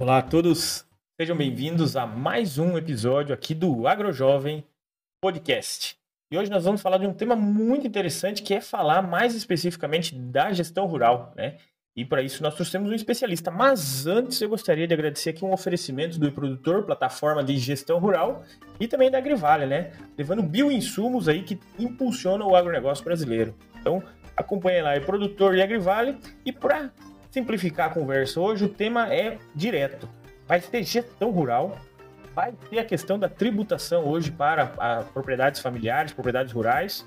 Olá a todos, sejam bem-vindos a mais um episódio aqui do AgroJovem Podcast. E hoje nós vamos falar de um tema muito interessante que é falar mais especificamente da gestão rural, né? E para isso nós trouxemos um especialista. Mas antes eu gostaria de agradecer aqui um oferecimento do produtor, plataforma de gestão rural, e também da Agrivale, né? Levando bioinsumos aí que impulsionam o agronegócio brasileiro. Então acompanhe lá, é produtor e Agrivale. E para simplificar a conversa hoje, o tema é direto. Vai ter gestão rural, vai ter a questão da tributação hoje para a propriedades familiares, propriedades rurais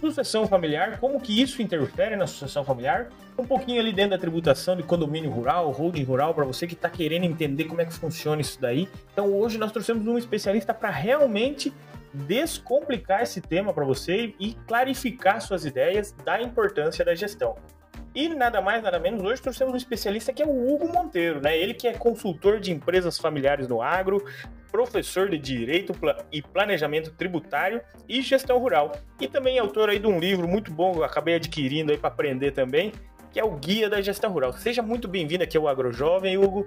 sucessão familiar, como que isso interfere na sucessão familiar, um pouquinho ali dentro da tributação de condomínio rural, holding rural, para você que está querendo entender como é que funciona isso daí. Então hoje nós trouxemos um especialista para realmente descomplicar esse tema para você e clarificar suas ideias da importância da gestão. E nada mais, nada menos, hoje trouxemos um especialista que é o Hugo Monteiro, né? Ele que é consultor de empresas familiares no agro, professor de Direito e Planejamento Tributário e Gestão Rural. E também autor aí de um livro muito bom, eu acabei adquirindo aí para aprender também, que é o Guia da Gestão Rural. Seja muito bem-vindo aqui ao AgroJovem, Hugo.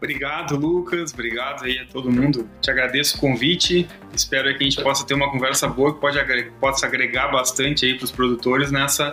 Obrigado, Lucas. Obrigado aí a todo mundo. Te agradeço o convite. Espero que a gente possa ter uma conversa boa que pode agregar, possa agregar bastante aí para os produtores nessa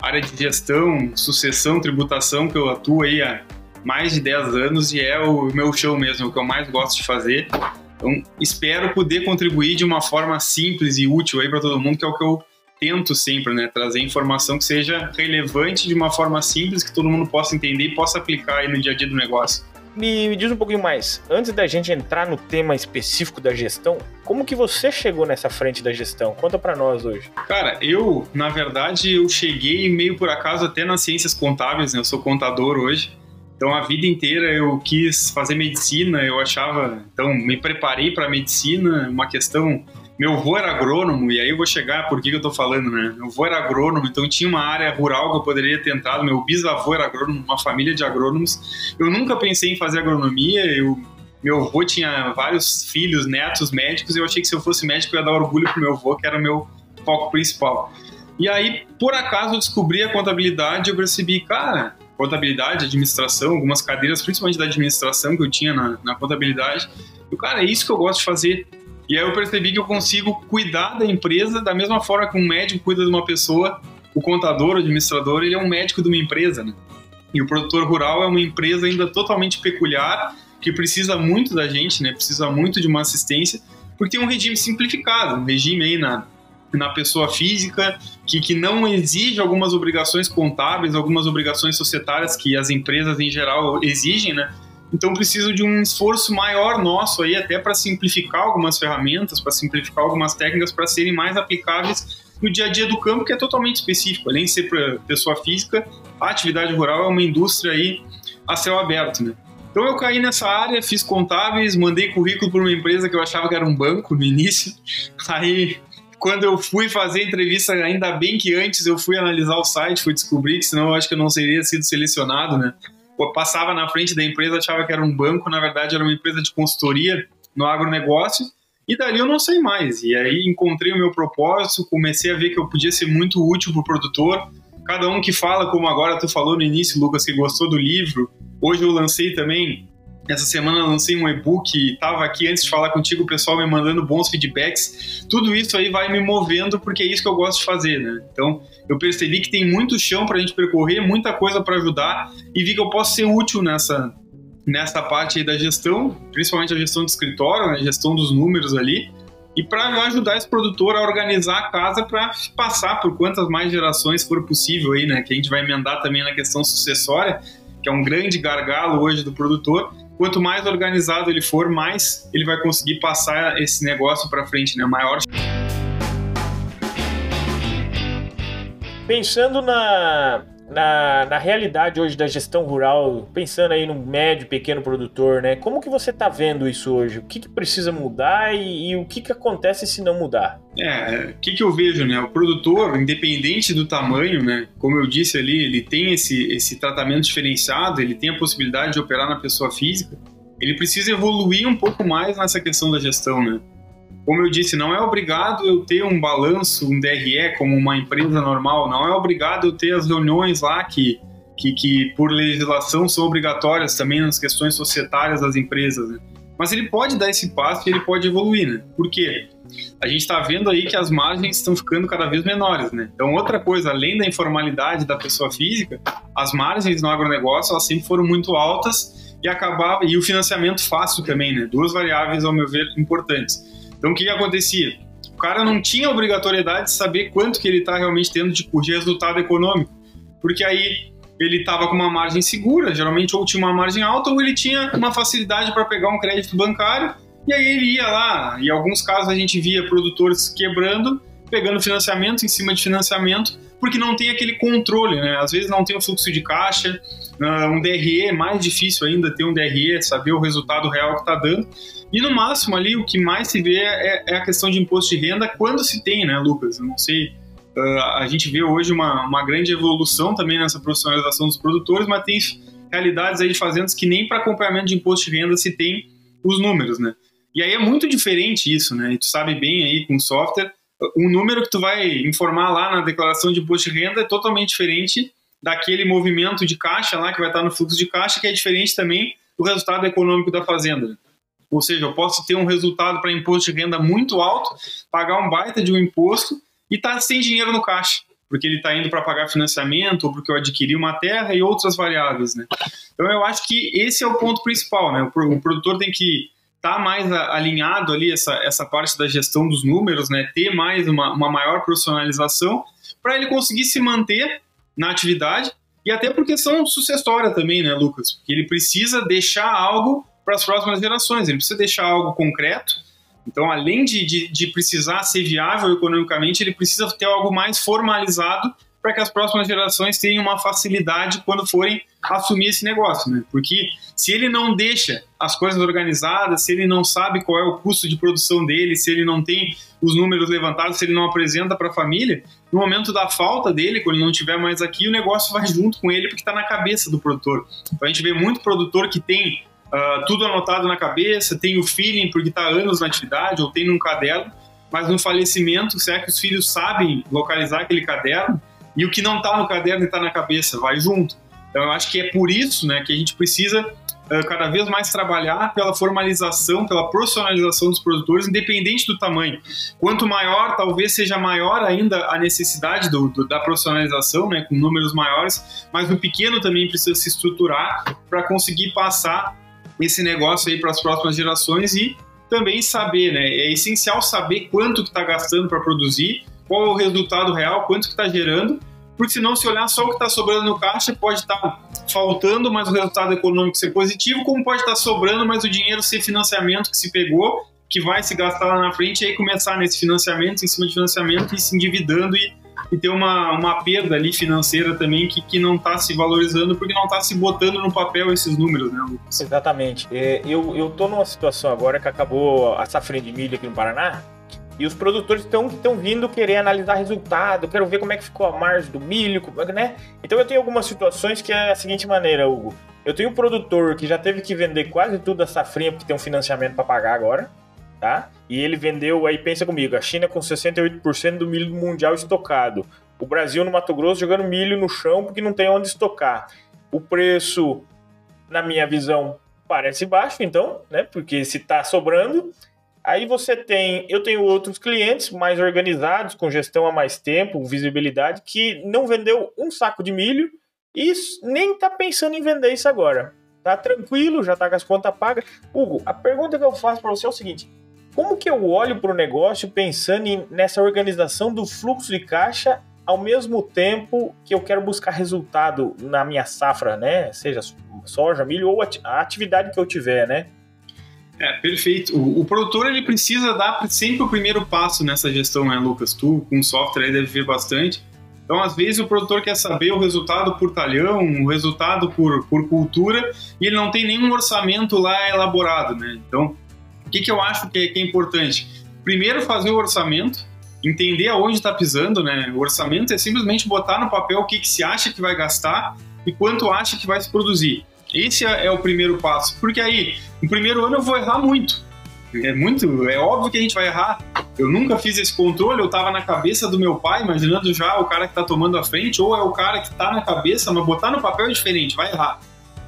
área de gestão, sucessão, tributação que eu atuo aí há mais de 10 anos e é o meu show mesmo, o que eu mais gosto de fazer. Então, espero poder contribuir de uma forma simples e útil aí para todo mundo, que é o que eu tento sempre, né? Trazer informação que seja relevante de uma forma simples, que todo mundo possa entender e possa aplicar aí no dia a dia do negócio. Me, me diz um pouquinho mais, antes da gente entrar no tema específico da gestão, como que você chegou nessa frente da gestão? Conta para nós hoje. Cara, eu, na verdade, eu cheguei meio por acaso até nas ciências contábeis, né? Eu sou contador hoje. Então a vida inteira eu quis fazer medicina, eu achava, então me preparei para medicina, uma questão meu avô era agrônomo, e aí eu vou chegar por que, eu tô falando, né? Meu avô era agrônomo, então tinha uma área rural que eu poderia ter entrado. Meu bisavô era agrônomo, uma família de agrônomos. Eu nunca pensei em fazer agronomia, eu, meu avô tinha vários filhos, netos médicos, e eu achei que se eu fosse médico eu ia dar orgulho pro meu avô, que era o meu foco principal. E aí, por acaso, eu descobri a contabilidade e eu percebi, cara, contabilidade, administração, algumas cadeiras, principalmente da administração que eu tinha na, na contabilidade. E, cara, é isso que eu gosto de fazer. E aí eu percebi que eu consigo cuidar da empresa da mesma forma que um médico cuida de uma pessoa, o contador, o administrador, ele é um médico de uma empresa, né? E o produtor rural é uma empresa ainda totalmente peculiar, que precisa muito da gente, né? Precisa muito de uma assistência, porque tem um regime simplificado, um regime aí na, na pessoa física, que, que não exige algumas obrigações contábeis, algumas obrigações societárias que as empresas em geral exigem, né? Então preciso de um esforço maior nosso aí até para simplificar algumas ferramentas, para simplificar algumas técnicas para serem mais aplicáveis no dia a dia do campo, que é totalmente específico. Além de ser para pessoa física, a atividade rural é uma indústria aí a céu aberto, né? Então eu caí nessa área, fiz contábeis, mandei currículo para uma empresa que eu achava que era um banco no início. Aí quando eu fui fazer entrevista, ainda bem que antes eu fui analisar o site, fui descobrir que senão eu acho que eu não seria sido selecionado, né? Passava na frente da empresa, achava que era um banco, na verdade era uma empresa de consultoria no agronegócio, e dali eu não sei mais. E aí encontrei o meu propósito, comecei a ver que eu podia ser muito útil para o produtor. Cada um que fala, como agora tu falou no início, Lucas, que gostou do livro. Hoje eu lancei também essa semana lancei um e-book, estava aqui antes de falar contigo, o pessoal me mandando bons feedbacks. Tudo isso aí vai me movendo porque é isso que eu gosto de fazer, né? Então, eu percebi que tem muito chão para a gente percorrer, muita coisa para ajudar e vi que eu posso ser útil nessa nessa parte da gestão, principalmente a gestão de escritório, né, a gestão dos números ali, e para ajudar esse produtor a organizar a casa para passar por quantas mais gerações for possível aí, né? Que a gente vai emendar também na questão sucessória, que é um grande gargalo hoje do produtor quanto mais organizado ele for, mais ele vai conseguir passar esse negócio para frente, né? Maior. Pensando na, na, na realidade hoje da gestão rural, pensando aí no médio, pequeno produtor, né? Como que você está vendo isso hoje? O que, que precisa mudar e, e, o que, que acontece se não mudar? É, o que, que eu vejo, né? O produtor, independente do tamanho, né? Como eu disse ali, ele tem esse, esse tratamento diferenciado, ele tem a possibilidade de operar na pessoa física, ele precisa evoluir um pouco mais nessa questão da gestão, né? Como eu disse, não é obrigado eu ter um balanço, um DRE como uma empresa normal, não é obrigado eu ter as reuniões lá que que, que por legislação são obrigatórias também nas questões societárias das empresas, né? Mas ele pode dar esse passo e ele pode evoluir, né? Por quê? A gente está vendo aí que as margens estão ficando cada vez menores, né? Então, outra coisa, além da informalidade da pessoa física, as margens no agronegócio elas sempre foram muito altas e acabava e o financiamento fácil também, né? Duas variáveis, ao meu ver, importantes. Então, o que, que acontecia? O cara não tinha obrigatoriedade de saber quanto que ele está realmente tendo de, de resultado econômico, porque aí ele estava com uma margem segura, geralmente ou tinha uma margem alta ou ele tinha uma facilidade para pegar um crédito bancário e aí ele ia lá. Em alguns casos a gente via produtores quebrando, pegando financiamento em cima de financiamento, porque não tem aquele controle, né? Às vezes não tem o fluxo de caixa, ah, um DRE é mais difícil ainda ter um DRE, saber o resultado real que está dando. E no máximo ali o que mais se vê é, é, a questão de imposto de renda quando se tem, né, Lucas? Eu não sei Uh, a gente vê hoje uma, uma grande evolução também nessa profissionalização dos produtores, mas tem realidades aí de fazendas que nem para acompanhamento de imposto de renda se tem os números, né? E aí é muito diferente isso, né? E tu sabe bem aí com software, o número que tu vai informar lá na declaração de imposto de renda é totalmente diferente daquele movimento de caixa lá que vai estar no fluxo de caixa, que é diferente também do resultado econômico da fazenda. Ou seja, eu posso ter um resultado para imposto de renda muito alto, pagar um baita de um imposto e está sem dinheiro no caixa, porque ele está indo para pagar financiamento ou porque eu adquiri uma terra e outras variáveis, né? Então eu acho que esse é o ponto principal, né? O produtor tem que estar tá mais alinhado ali essa, essa parte da gestão dos números, né? Ter mais uma, uma maior profissionalização para ele conseguir se manter na atividade e até por questão sucessória também, né, Lucas? Porque ele precisa deixar algo para as próximas gerações, ele precisa deixar algo concreto então, além de, de, de, precisar ser viável economicamente, ele precisa ter algo mais formalizado para que as próximas gerações tenham uma facilidade quando forem assumir esse negócio, né? Porque se ele não deixa as coisas organizadas, se ele não sabe qual é o custo de produção dele, se ele não tem os números levantados, se ele não apresenta para a família, no momento da falta dele, quando ele não estiver mais aqui, o negócio vai junto com ele porque está na cabeça do produtor. Então a gente vê muito produtor que tem uh, tudo anotado na cabeça, tem o feeling porque está anos na atividade ou tem num caderno, mas no falecimento, será que os filhos sabem localizar aquele caderno? E o que não está no caderno e está na cabeça vai junto. Então eu acho que é por isso né, que a gente precisa uh, cada vez mais trabalhar pela formalização, pela profissionalização dos produtores, independente do tamanho. Quanto maior, talvez seja maior ainda a necessidade do, do, da profissionalização, né, com números maiores, mas o pequeno também precisa se estruturar para conseguir passar esse negócio aí para as próximas gerações e também saber, né? É essencial saber quanto que está gastando para produzir, qual é o resultado real, quanto que está gerando, porque senão se olhar só o que está sobrando no caixa, pode estar tá faltando, mas o resultado econômico ser positivo, como pode estar tá sobrando, mas o dinheiro ser financiamento que se pegou, que vai se gastar lá na frente, e aí começar nesse financiamento, em cima de financiamento, e se endividando e e ter uma, uma perda ali financeira também que, que não está se valorizando porque não está se botando no papel esses números, né, Lucas? Exatamente. É, eu, eu tô numa situação agora que acabou a safra de milho aqui no Paraná e os produtores estão vindo querer analisar resultado, quero ver como é que ficou a margem do milho, né? Então eu tenho algumas situações que é a seguinte maneira, Hugo. Eu tenho um produtor que já teve que vender quase tudo a safrinha porque tem um financiamento para pagar agora tá? E ele vendeu, aí pensa comigo, a China com 68% do milho mundial estocado. O Brasil no Mato Grosso jogando milho no chão porque não tem onde estocar. O preço, na minha visão, parece baixo, então, né? Porque se tá sobrando. Aí você tem, eu tenho outros clientes mais organizados, com gestão há mais tempo, visibilidade, que não vendeu um saco de milho e nem tá pensando em vender isso agora. Tá tranquilo, já tá com as contas pagas. Hugo, a pergunta que eu faço para você é o seguinte: como que eu olho para o negócio pensando em, nessa organização do fluxo de caixa ao mesmo tempo que eu quero buscar resultado na minha safra, né? Seja soja, milho ou a atividade que eu tiver, né? É, perfeito. O, o, produtor ele precisa dar sempre o primeiro passo nessa gestão, né, Lucas? Tu, com software, aí deve ver bastante. Então, às vezes, o produtor quer saber o resultado por talhão, o resultado por, por cultura, e ele não tem nenhum orçamento lá elaborado, né? Então, o que, que eu acho que é, que é importante? Primeiro, fazer o orçamento, entender aonde está pisando, né? O orçamento é simplesmente botar no papel o que, que se acha que vai gastar e quanto acha que vai se produzir. Esse é, é o primeiro passo, porque aí, no primeiro ano eu vou errar muito. É muito, é óbvio que a gente vai errar. Eu nunca fiz esse controle, eu estava na cabeça do meu pai, imaginando já o cara que está tomando a frente, ou é o cara que está na cabeça, mas botar no papel é diferente, vai errar.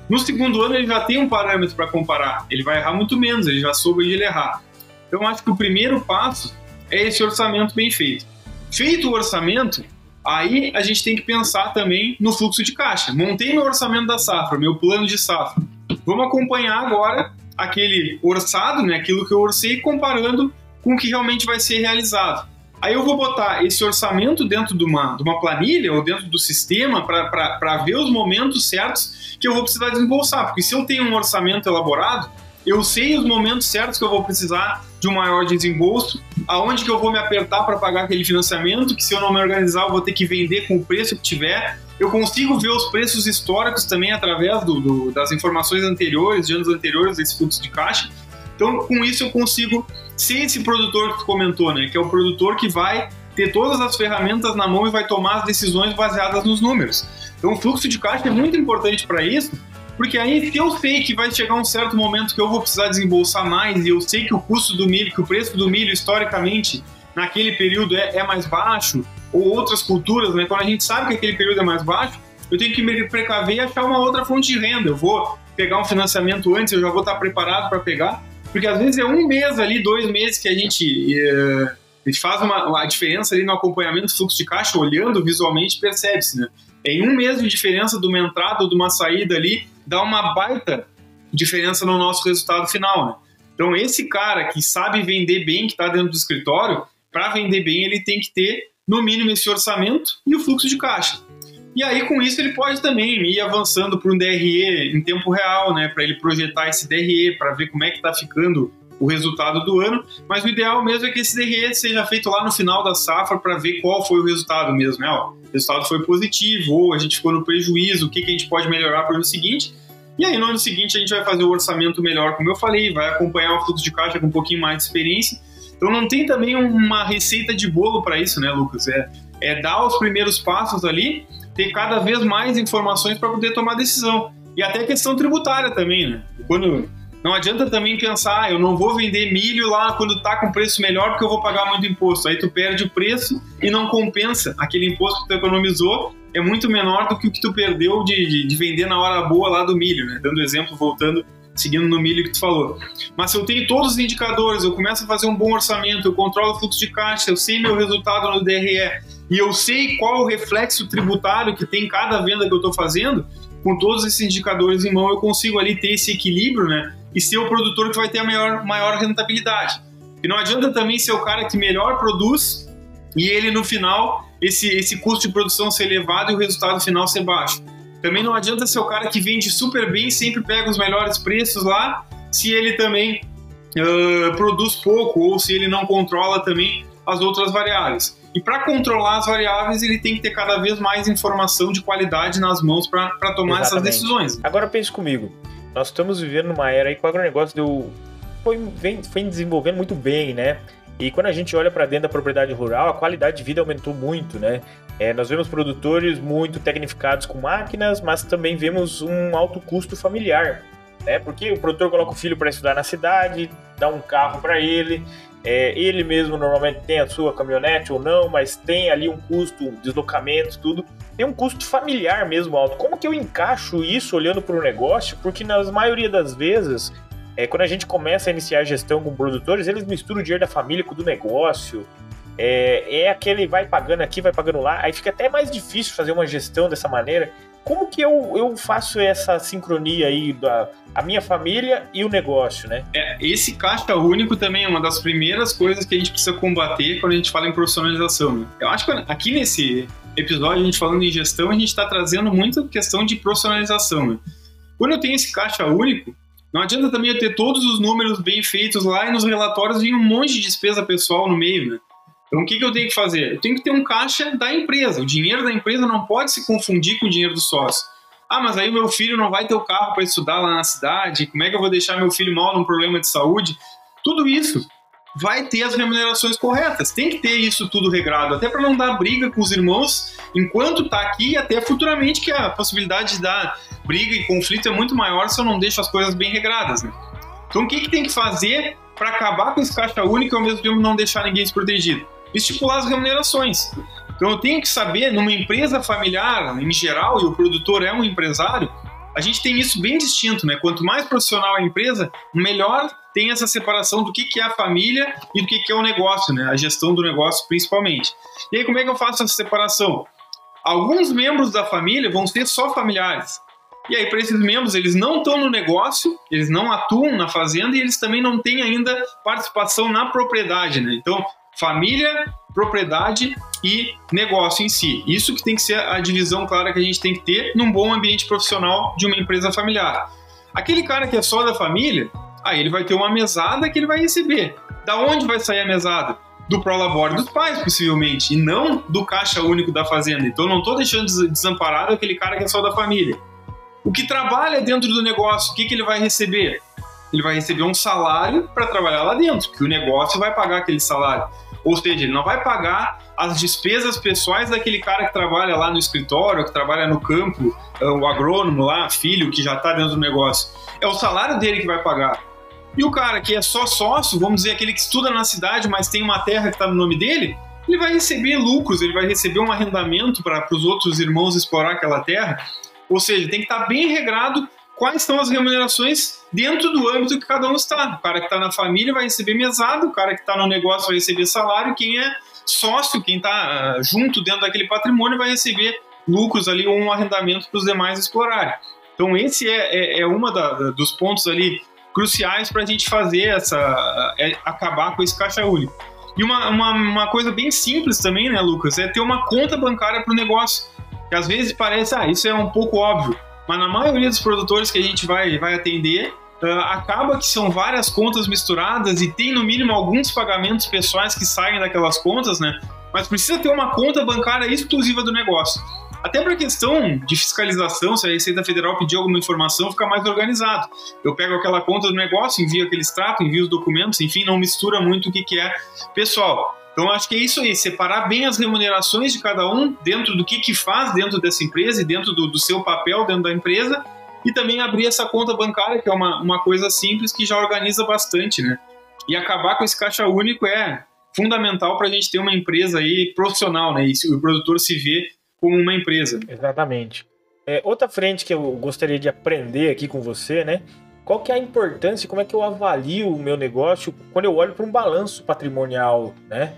No segundo ano ele já tem um parâmetro para comparar, ele vai errar muito menos, ele já soube onde ele errar. Então acho que o primeiro passo é esse orçamento bem feito. Feito o orçamento, aí a gente tem que pensar também no fluxo de caixa. Montei meu orçamento da safra, meu plano de safra. Vamos acompanhar agora aquele orçado, né, aquilo que eu orcei, comparando com o que realmente vai ser realizado. Aí eu vou botar esse orçamento dentro de uma, de uma planilha ou dentro do sistema para ver os momentos certos que eu vou precisar desembolsar. Porque se eu tenho um orçamento elaborado, eu sei os momentos certos que eu vou precisar de um maior desembolso, aonde que eu vou me apertar para pagar aquele financiamento, que se eu não me organizar eu vou ter que vender com o preço que tiver. Eu consigo ver os preços históricos também através do, do, das informações anteriores, de anos anteriores, desse fluxo de caixa. Então, com isso eu consigo ser esse produtor que tu comentou, né? Que é o produtor que vai ter todas as ferramentas na mão e vai tomar as decisões baseadas nos números. Então, o fluxo de caixa é muito importante para isso, porque aí, se eu sei que vai chegar um certo momento que eu vou precisar desembolsar mais e eu sei que o custo do milho, que o preço do milho historicamente naquele período é, é mais baixo, ou outras culturas, né? Quando a gente sabe que aquele período é mais baixo, eu tenho que me precaver e achar uma outra fonte de renda. Eu vou pegar um financiamento antes, eu já vou estar preparado para pegar, porque às vezes é um mês ali, dois meses que a gente, uh, a faz uma, uma diferença ali no acompanhamento do fluxo de caixa, olhando visualmente, percebe-se, né? Em um mês de diferença de uma entrada ou de uma saída ali, dá uma baita diferença no nosso resultado final, né? Então, esse cara que sabe vender bem, que está dentro do escritório, para vender bem, ele tem que ter, no mínimo, esse orçamento e o fluxo de caixa. E aí, com isso, ele pode também ir avançando para um DRE em tempo real, né? Para ele projetar esse DRE, para ver como é que está ficando o resultado do ano. Mas o ideal mesmo é que esse DRE seja feito lá no final da safra para ver qual foi o resultado mesmo, né? Ó, o resultado foi positivo ou a gente ficou no prejuízo, o que, que a gente pode melhorar para o ano seguinte. E aí, no ano seguinte, a gente vai fazer o orçamento melhor, como eu falei, vai acompanhar o fluxo de caixa com um pouquinho mais de experiência. Então, não tem também uma receita de bolo para isso, né, Lucas? É, é dar os primeiros passos ali, ter cada vez mais informações para poder tomar decisão. E até questão tributária também, né? Quando não adianta também pensar, ah, eu não vou vender milho lá quando está com preço melhor porque eu vou pagar muito imposto. Aí tu perde o preço e não compensa. Aquele imposto que tu economizou é muito menor do que o que tu perdeu de, de, de vender na hora boa lá do milho, né? Dando exemplo, voltando, seguindo no milho que tu falou. Mas se eu tenho todos os indicadores, eu começo a fazer um bom orçamento, eu controlo o fluxo de caixa, eu sei meu resultado no DRE e eu sei qual o reflexo tributário que tem cada venda que eu estou fazendo, com todos esses indicadores em mão, eu consigo ali ter esse equilíbrio, né? E ser o produtor que vai ter a maior, maior rentabilidade. E não adianta também ser o cara que melhor produz e ele no final, esse, esse custo de produção ser elevado e o resultado final ser baixo. Também não adianta ser o cara que vende super bem, sempre pega os melhores preços lá, se ele também uh, produz pouco ou se ele não controla também as outras variáveis. E para controlar as variáveis, ele tem que ter cada vez mais informação de qualidade nas mãos para tomar Exatamente. essas decisões. Agora pense comigo. Nós estamos vivendo numa era aí que o agronegócio deu, foi, vem, foi desenvolvendo muito bem, né? E quando a gente olha para dentro da propriedade rural, a qualidade de vida aumentou muito, né? É, nós vemos produtores muito tecnificados com máquinas, mas também vemos um alto custo familiar, né? Porque o produtor coloca o filho para estudar na cidade, dá um carro para ele, é, ele mesmo normalmente tem a sua caminhonete ou não, mas tem ali um custo, deslocamento, tudo. Tem um custo familiar mesmo alto. Como que eu encaixo isso olhando para o negócio? Porque na maioria das vezes, é, quando a gente começa a iniciar a gestão com produtores, eles misturam o dinheiro da família com o do negócio. É, é aquele vai pagando aqui, vai pagando lá. Aí fica até mais difícil fazer uma gestão dessa maneira. Como que eu, eu faço essa sincronia aí da a minha família e o negócio, né? É, esse caixa único também é uma das primeiras coisas que a gente precisa combater quando a gente fala em profissionalização. Né? Eu acho que aqui nesse episódio, a gente falando em gestão, a gente está trazendo muita questão de profissionalização. Né? Quando eu tenho esse caixa único, não adianta também eu ter todos os números bem feitos lá e nos relatórios vir um monte de despesa pessoal no meio, né? Então, o que, que eu tenho que fazer? Eu tenho que ter um caixa da empresa. O dinheiro da empresa não pode se confundir com o dinheiro do sócio. Ah, mas aí meu filho não vai ter o carro para estudar lá na cidade. Como é que eu vou deixar meu filho mal num problema de saúde? Tudo isso vai ter as remunerações corretas. Tem que ter isso tudo regrado, até para não dar briga com os irmãos enquanto está aqui, até futuramente, que a possibilidade de dar briga e conflito é muito maior se eu não deixo as coisas bem regradas. Né? Então, o que, que tem que fazer para acabar com esse caixa único e ao mesmo tempo não deixar ninguém desprotegido? Estipular as remunerações. Então eu tenho que saber, numa empresa familiar, em geral, e o produtor é um empresário, a gente tem isso bem distinto, né? Quanto mais profissional a empresa, melhor tem essa separação do que, que é a família e do que, que é o negócio, né? A gestão do negócio, principalmente. E aí, como é que eu faço essa separação? Alguns membros da família vão ser só familiares. E aí, para esses membros, eles não estão no negócio, eles não atuam na fazenda e eles também não têm ainda participação na propriedade, né? Então, família, propriedade e negócio em si. Isso que tem que ser a divisão clara que a gente tem que ter num bom ambiente profissional de uma empresa familiar. Aquele cara que é só da família, aí ele vai ter uma mesada que ele vai receber. Da onde vai sair a mesada? Do prolabore dos pais, possivelmente, e não do caixa único da fazenda. Então não estou deixando desamparado aquele cara que é só da família. O que trabalha dentro do negócio, o que, que ele vai receber? Ele vai receber um salário para trabalhar lá dentro, que o negócio vai pagar aquele salário. Ou seja, ele não vai pagar as despesas pessoais daquele cara que trabalha lá no escritório, que trabalha no campo, é, o agrônomo lá, filho, que já está dentro do negócio. É o salário dele que vai pagar. E o cara que é só sócio, vamos dizer, aquele que estuda na cidade, mas tem uma terra que está no nome dele, ele vai receber lucros, ele vai receber um arrendamento para os outros irmãos explorar aquela terra. Ou seja, tem que estar tá bem regrado quais são as remunerações dentro do âmbito que cada um está. O cara que está na família vai receber mesada, o cara que está no negócio vai receber salário, quem é sócio, quem está uh, junto dentro daquele patrimônio vai receber lucros ali ou um arrendamento para os demais explorarem. Então esse é, é, é uma da, dos pontos ali cruciais para a gente fazer essa é, acabar com esse caixa único. E uma, uma, uma, coisa bem simples também, né, Lucas, é ter uma conta bancária para o negócio. Que às vezes parece, ah, isso é um pouco óbvio, mas na maioria dos produtores que a gente vai, vai atender, uh, acaba que são várias contas misturadas e tem no mínimo alguns pagamentos pessoais que saem daquelas contas, né? Mas precisa ter uma conta bancária exclusiva do negócio. Até para questão de fiscalização, se a Receita Federal pedir alguma informação, fica mais organizado. Eu pego aquela conta do negócio, envio aquele extrato, envio os documentos, enfim, não mistura muito o que, que é pessoal. Então, acho que é isso aí, separar bem as remunerações de cada um dentro do que, que faz dentro dessa empresa e dentro do, do seu papel dentro da empresa e também abrir essa conta bancária, que é uma, uma coisa simples que já organiza bastante, né? E acabar com esse caixa único é fundamental para a gente ter uma empresa aí profissional, né? E o produtor se vê como uma empresa. Exatamente. É, outra frente que eu gostaria de aprender aqui com você, né? Qual que é a importância, como é que eu avalio o meu negócio quando eu olho para um balanço patrimonial, né?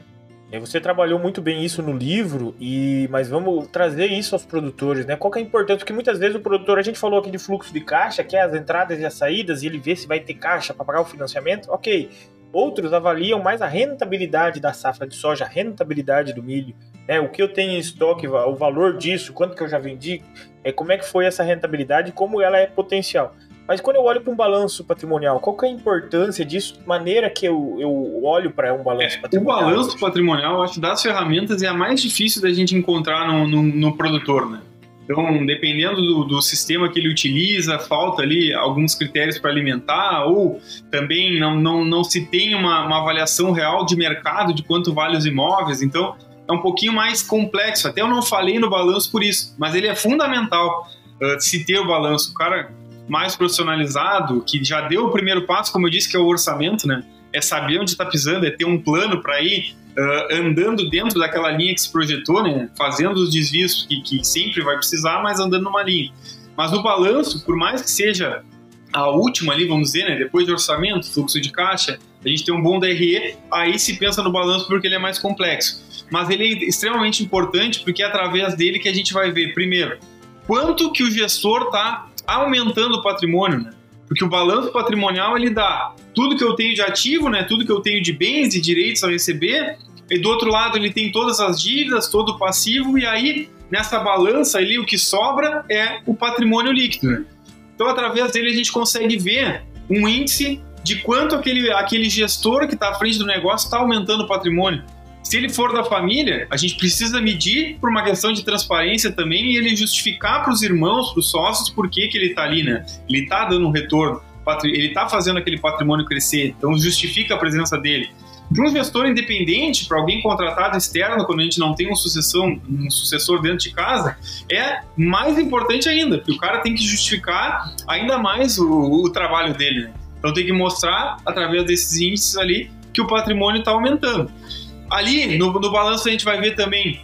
Você trabalhou muito bem isso no livro, e mas vamos trazer isso aos produtores, né? Qual que é a importância? Porque muitas vezes o produtor, a gente falou aqui de fluxo de caixa, que é as entradas e as saídas, e ele vê se vai ter caixa para pagar o financiamento, ok. Outros avaliam mais a rentabilidade da safra de soja, a rentabilidade do milho, né? O que eu tenho em estoque, o valor disso, quanto que eu já vendi, é como é que foi essa rentabilidade, como ela é potencial. Mas quando eu olho para um balanço patrimonial, qual que é a importância disso? Maneira que eu, eu olho para um balanço é, patrimonial? O balanço patrimonial, acho das ferramentas, é a mais difícil da gente encontrar no, no, no produtor, né? Então, dependendo do, do, sistema que ele utiliza, falta ali alguns critérios para alimentar, ou também não, não, não se tem uma, uma avaliação real de mercado de quanto vale os imóveis. Então, é um pouquinho mais complexo. Até eu não falei no balanço por isso, mas ele é fundamental uh, se ter o balanço. O cara mais profissionalizado, que já deu o primeiro passo, como eu disse, que é o orçamento, né? É saber onde está pisando, é ter um plano para ir uh, andando dentro daquela linha que se projetou, né? Fazendo os desvios que, que sempre vai precisar, mas andando numa linha. Mas o balanço, por mais que seja a última ali, vamos dizer, né? Depois do orçamento, fluxo de caixa, a gente tem um bom DRE, aí se pensa no balanço porque ele é mais complexo. Mas ele é extremamente importante porque é através dele que a gente vai ver, primeiro, quanto que o gestor está aumentando o patrimônio, né? Porque o balanço patrimonial ele dá tudo que eu tenho de ativo, né? Tudo que eu tenho de bens e direitos a receber, e do outro lado ele tem todas as dívidas, todo o passivo, e aí nessa balança ali o que sobra é o patrimônio líquido. Né? Então através dele a gente consegue ver um índice de quanto aquele, aquele gestor que está à frente do negócio está aumentando o patrimônio. Se ele for da família, a gente precisa medir por uma questão de transparência também e ele justificar para os irmãos, para os sócios, por que, que ele está ali, né? Ele está dando um retorno, ele está fazendo aquele patrimônio crescer, então justifica a presença dele. Para um gestor independente, para alguém contratado externo, quando a gente não tem um, sucessão, um sucessor dentro de casa, é mais importante ainda, porque o cara tem que justificar ainda mais o, o trabalho dele. Né? Então tem que mostrar, através desses índices ali, que o patrimônio está aumentando. Ali, no, no balanço, a gente vai ver também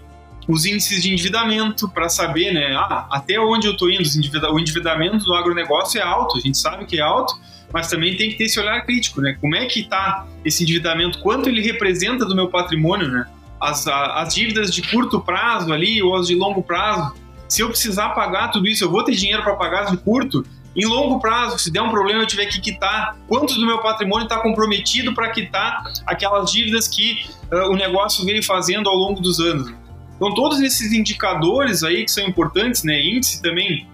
os índices de endividamento para saber né, ah, até onde eu estou indo. O endividamento do agronegócio é alto, a gente sabe que é alto, mas também tem que ter esse olhar crítico, né? Como é que está esse endividamento, quanto ele representa do meu patrimônio, né? As, as dívidas de curto prazo ali ou as de longo prazo. Se eu precisar pagar tudo isso, eu vou ter dinheiro para pagar de curto. Em longo prazo, se der um problema eu tiver que quitar, quanto do meu patrimônio está comprometido para quitar aquelas dívidas que uh, o negócio veio fazendo ao longo dos anos. Então, todos esses indicadores aí que são importantes, né, índice também,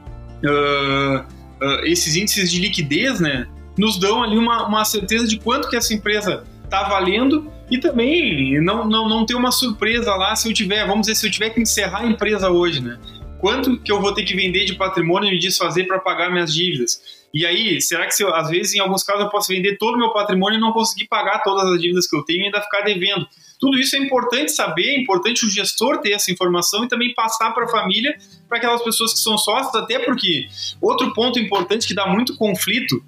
uh, uh, esses índices de liquidez, né, nos dão ali uma, uma certeza de quanto que essa empresa está valendo e também não, não, não ter uma surpresa lá se eu tiver, vamos dizer, se eu tiver que encerrar a empresa hoje, né? Quanto que eu vou ter que vender de patrimônio e me desfazer para pagar minhas dívidas? E aí, será que se eu, às vezes, em alguns casos, eu posso vender todo o meu patrimônio e não conseguir pagar todas as dívidas que eu tenho e ainda ficar devendo? Tudo isso é importante saber, é importante o gestor ter essa informação e também passar para a família, para aquelas pessoas que são sócios, até porque outro ponto importante que dá muito conflito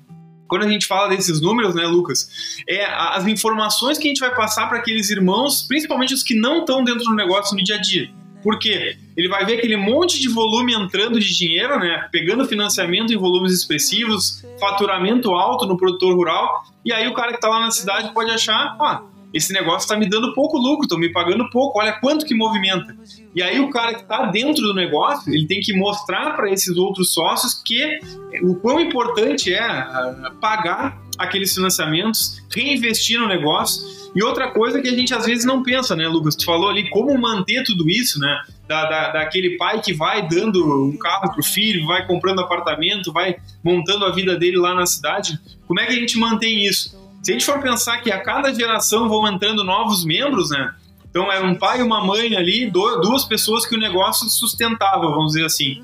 quando a gente fala desses números, né, Lucas, é as informações que a gente vai passar para aqueles irmãos, principalmente os que não estão dentro do negócio no dia a dia. Por quê? Ele vai ver aquele monte de volume entrando de dinheiro, né? Pegando financiamento em volumes expressivos, faturamento alto no produtor rural, e aí o cara que está lá na cidade pode achar, ah, esse negócio está me dando pouco lucro, estão me pagando pouco, olha quanto que movimenta. E aí o cara que está dentro do negócio, ele tem que mostrar para esses outros sócios que o quão importante é ah, pagar aqueles financiamentos, reinvestir no negócio. E outra coisa que a gente às vezes não pensa, né, Lucas? Tu falou ali como manter tudo isso, né? Da, da, daquele pai que vai dando um carro pro filho, vai comprando apartamento, vai montando a vida dele lá na cidade. Como é que a gente mantém isso? Se a gente for pensar que a cada geração vão entrando novos membros, né? Então era um pai e uma mãe ali, duas pessoas que o negócio sustentava, vamos dizer assim.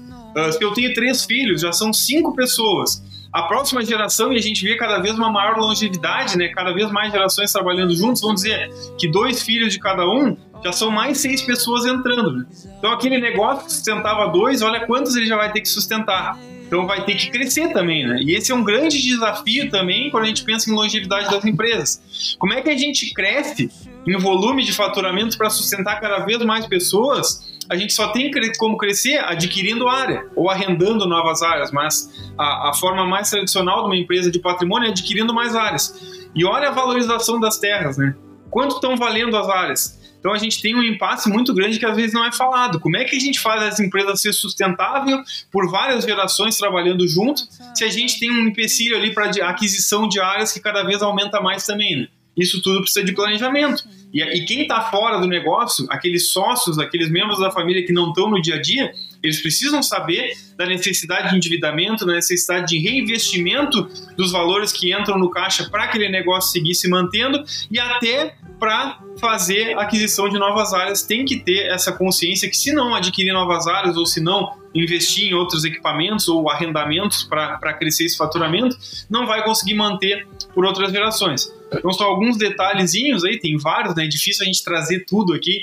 Se eu tenho três filhos, já são cinco pessoas. A próxima geração, e a gente vê cada vez uma maior longevidade, né? Cada vez mais gerações trabalhando juntos, vamos dizer que dois filhos de cada um já são mais seis pessoas entrando. Né? Então aquele negócio que sustentava dois, olha quantos ele já vai ter que sustentar. Então vai ter que crescer também, né? E esse é um grande desafio também quando a gente pensa em longevidade das empresas. Como é que a gente cresce em volume de faturamento para sustentar cada vez mais pessoas? A gente só tem como crescer adquirindo área ou arrendando novas áreas, mas a, a forma mais tradicional de uma empresa de patrimônio é adquirindo mais áreas. E olha a valorização das terras, né? Quanto estão valendo as áreas? Então a gente tem um impasse muito grande que às vezes não é falado. Como é que a gente faz essa empresa ser sustentável por várias gerações trabalhando junto, se a gente tem um empecilho ali para aquisição de áreas que cada vez aumenta mais também, né? Isso tudo precisa de planejamento. E, e quem está fora do negócio, aqueles sócios, aqueles membros da família que não estão no dia a dia, eles precisam saber da necessidade de endividamento, da necessidade de reinvestimento dos valores que entram no caixa para aquele negócio seguir se mantendo e até para fazer aquisição de novas áreas. Tem que ter essa consciência que, se não adquirir novas áreas ou se não investir em outros equipamentos ou arrendamentos para crescer esse faturamento, não vai conseguir manter por outras gerações. Então, só alguns detalhezinhos aí, tem vários, né? É difícil a gente trazer tudo aqui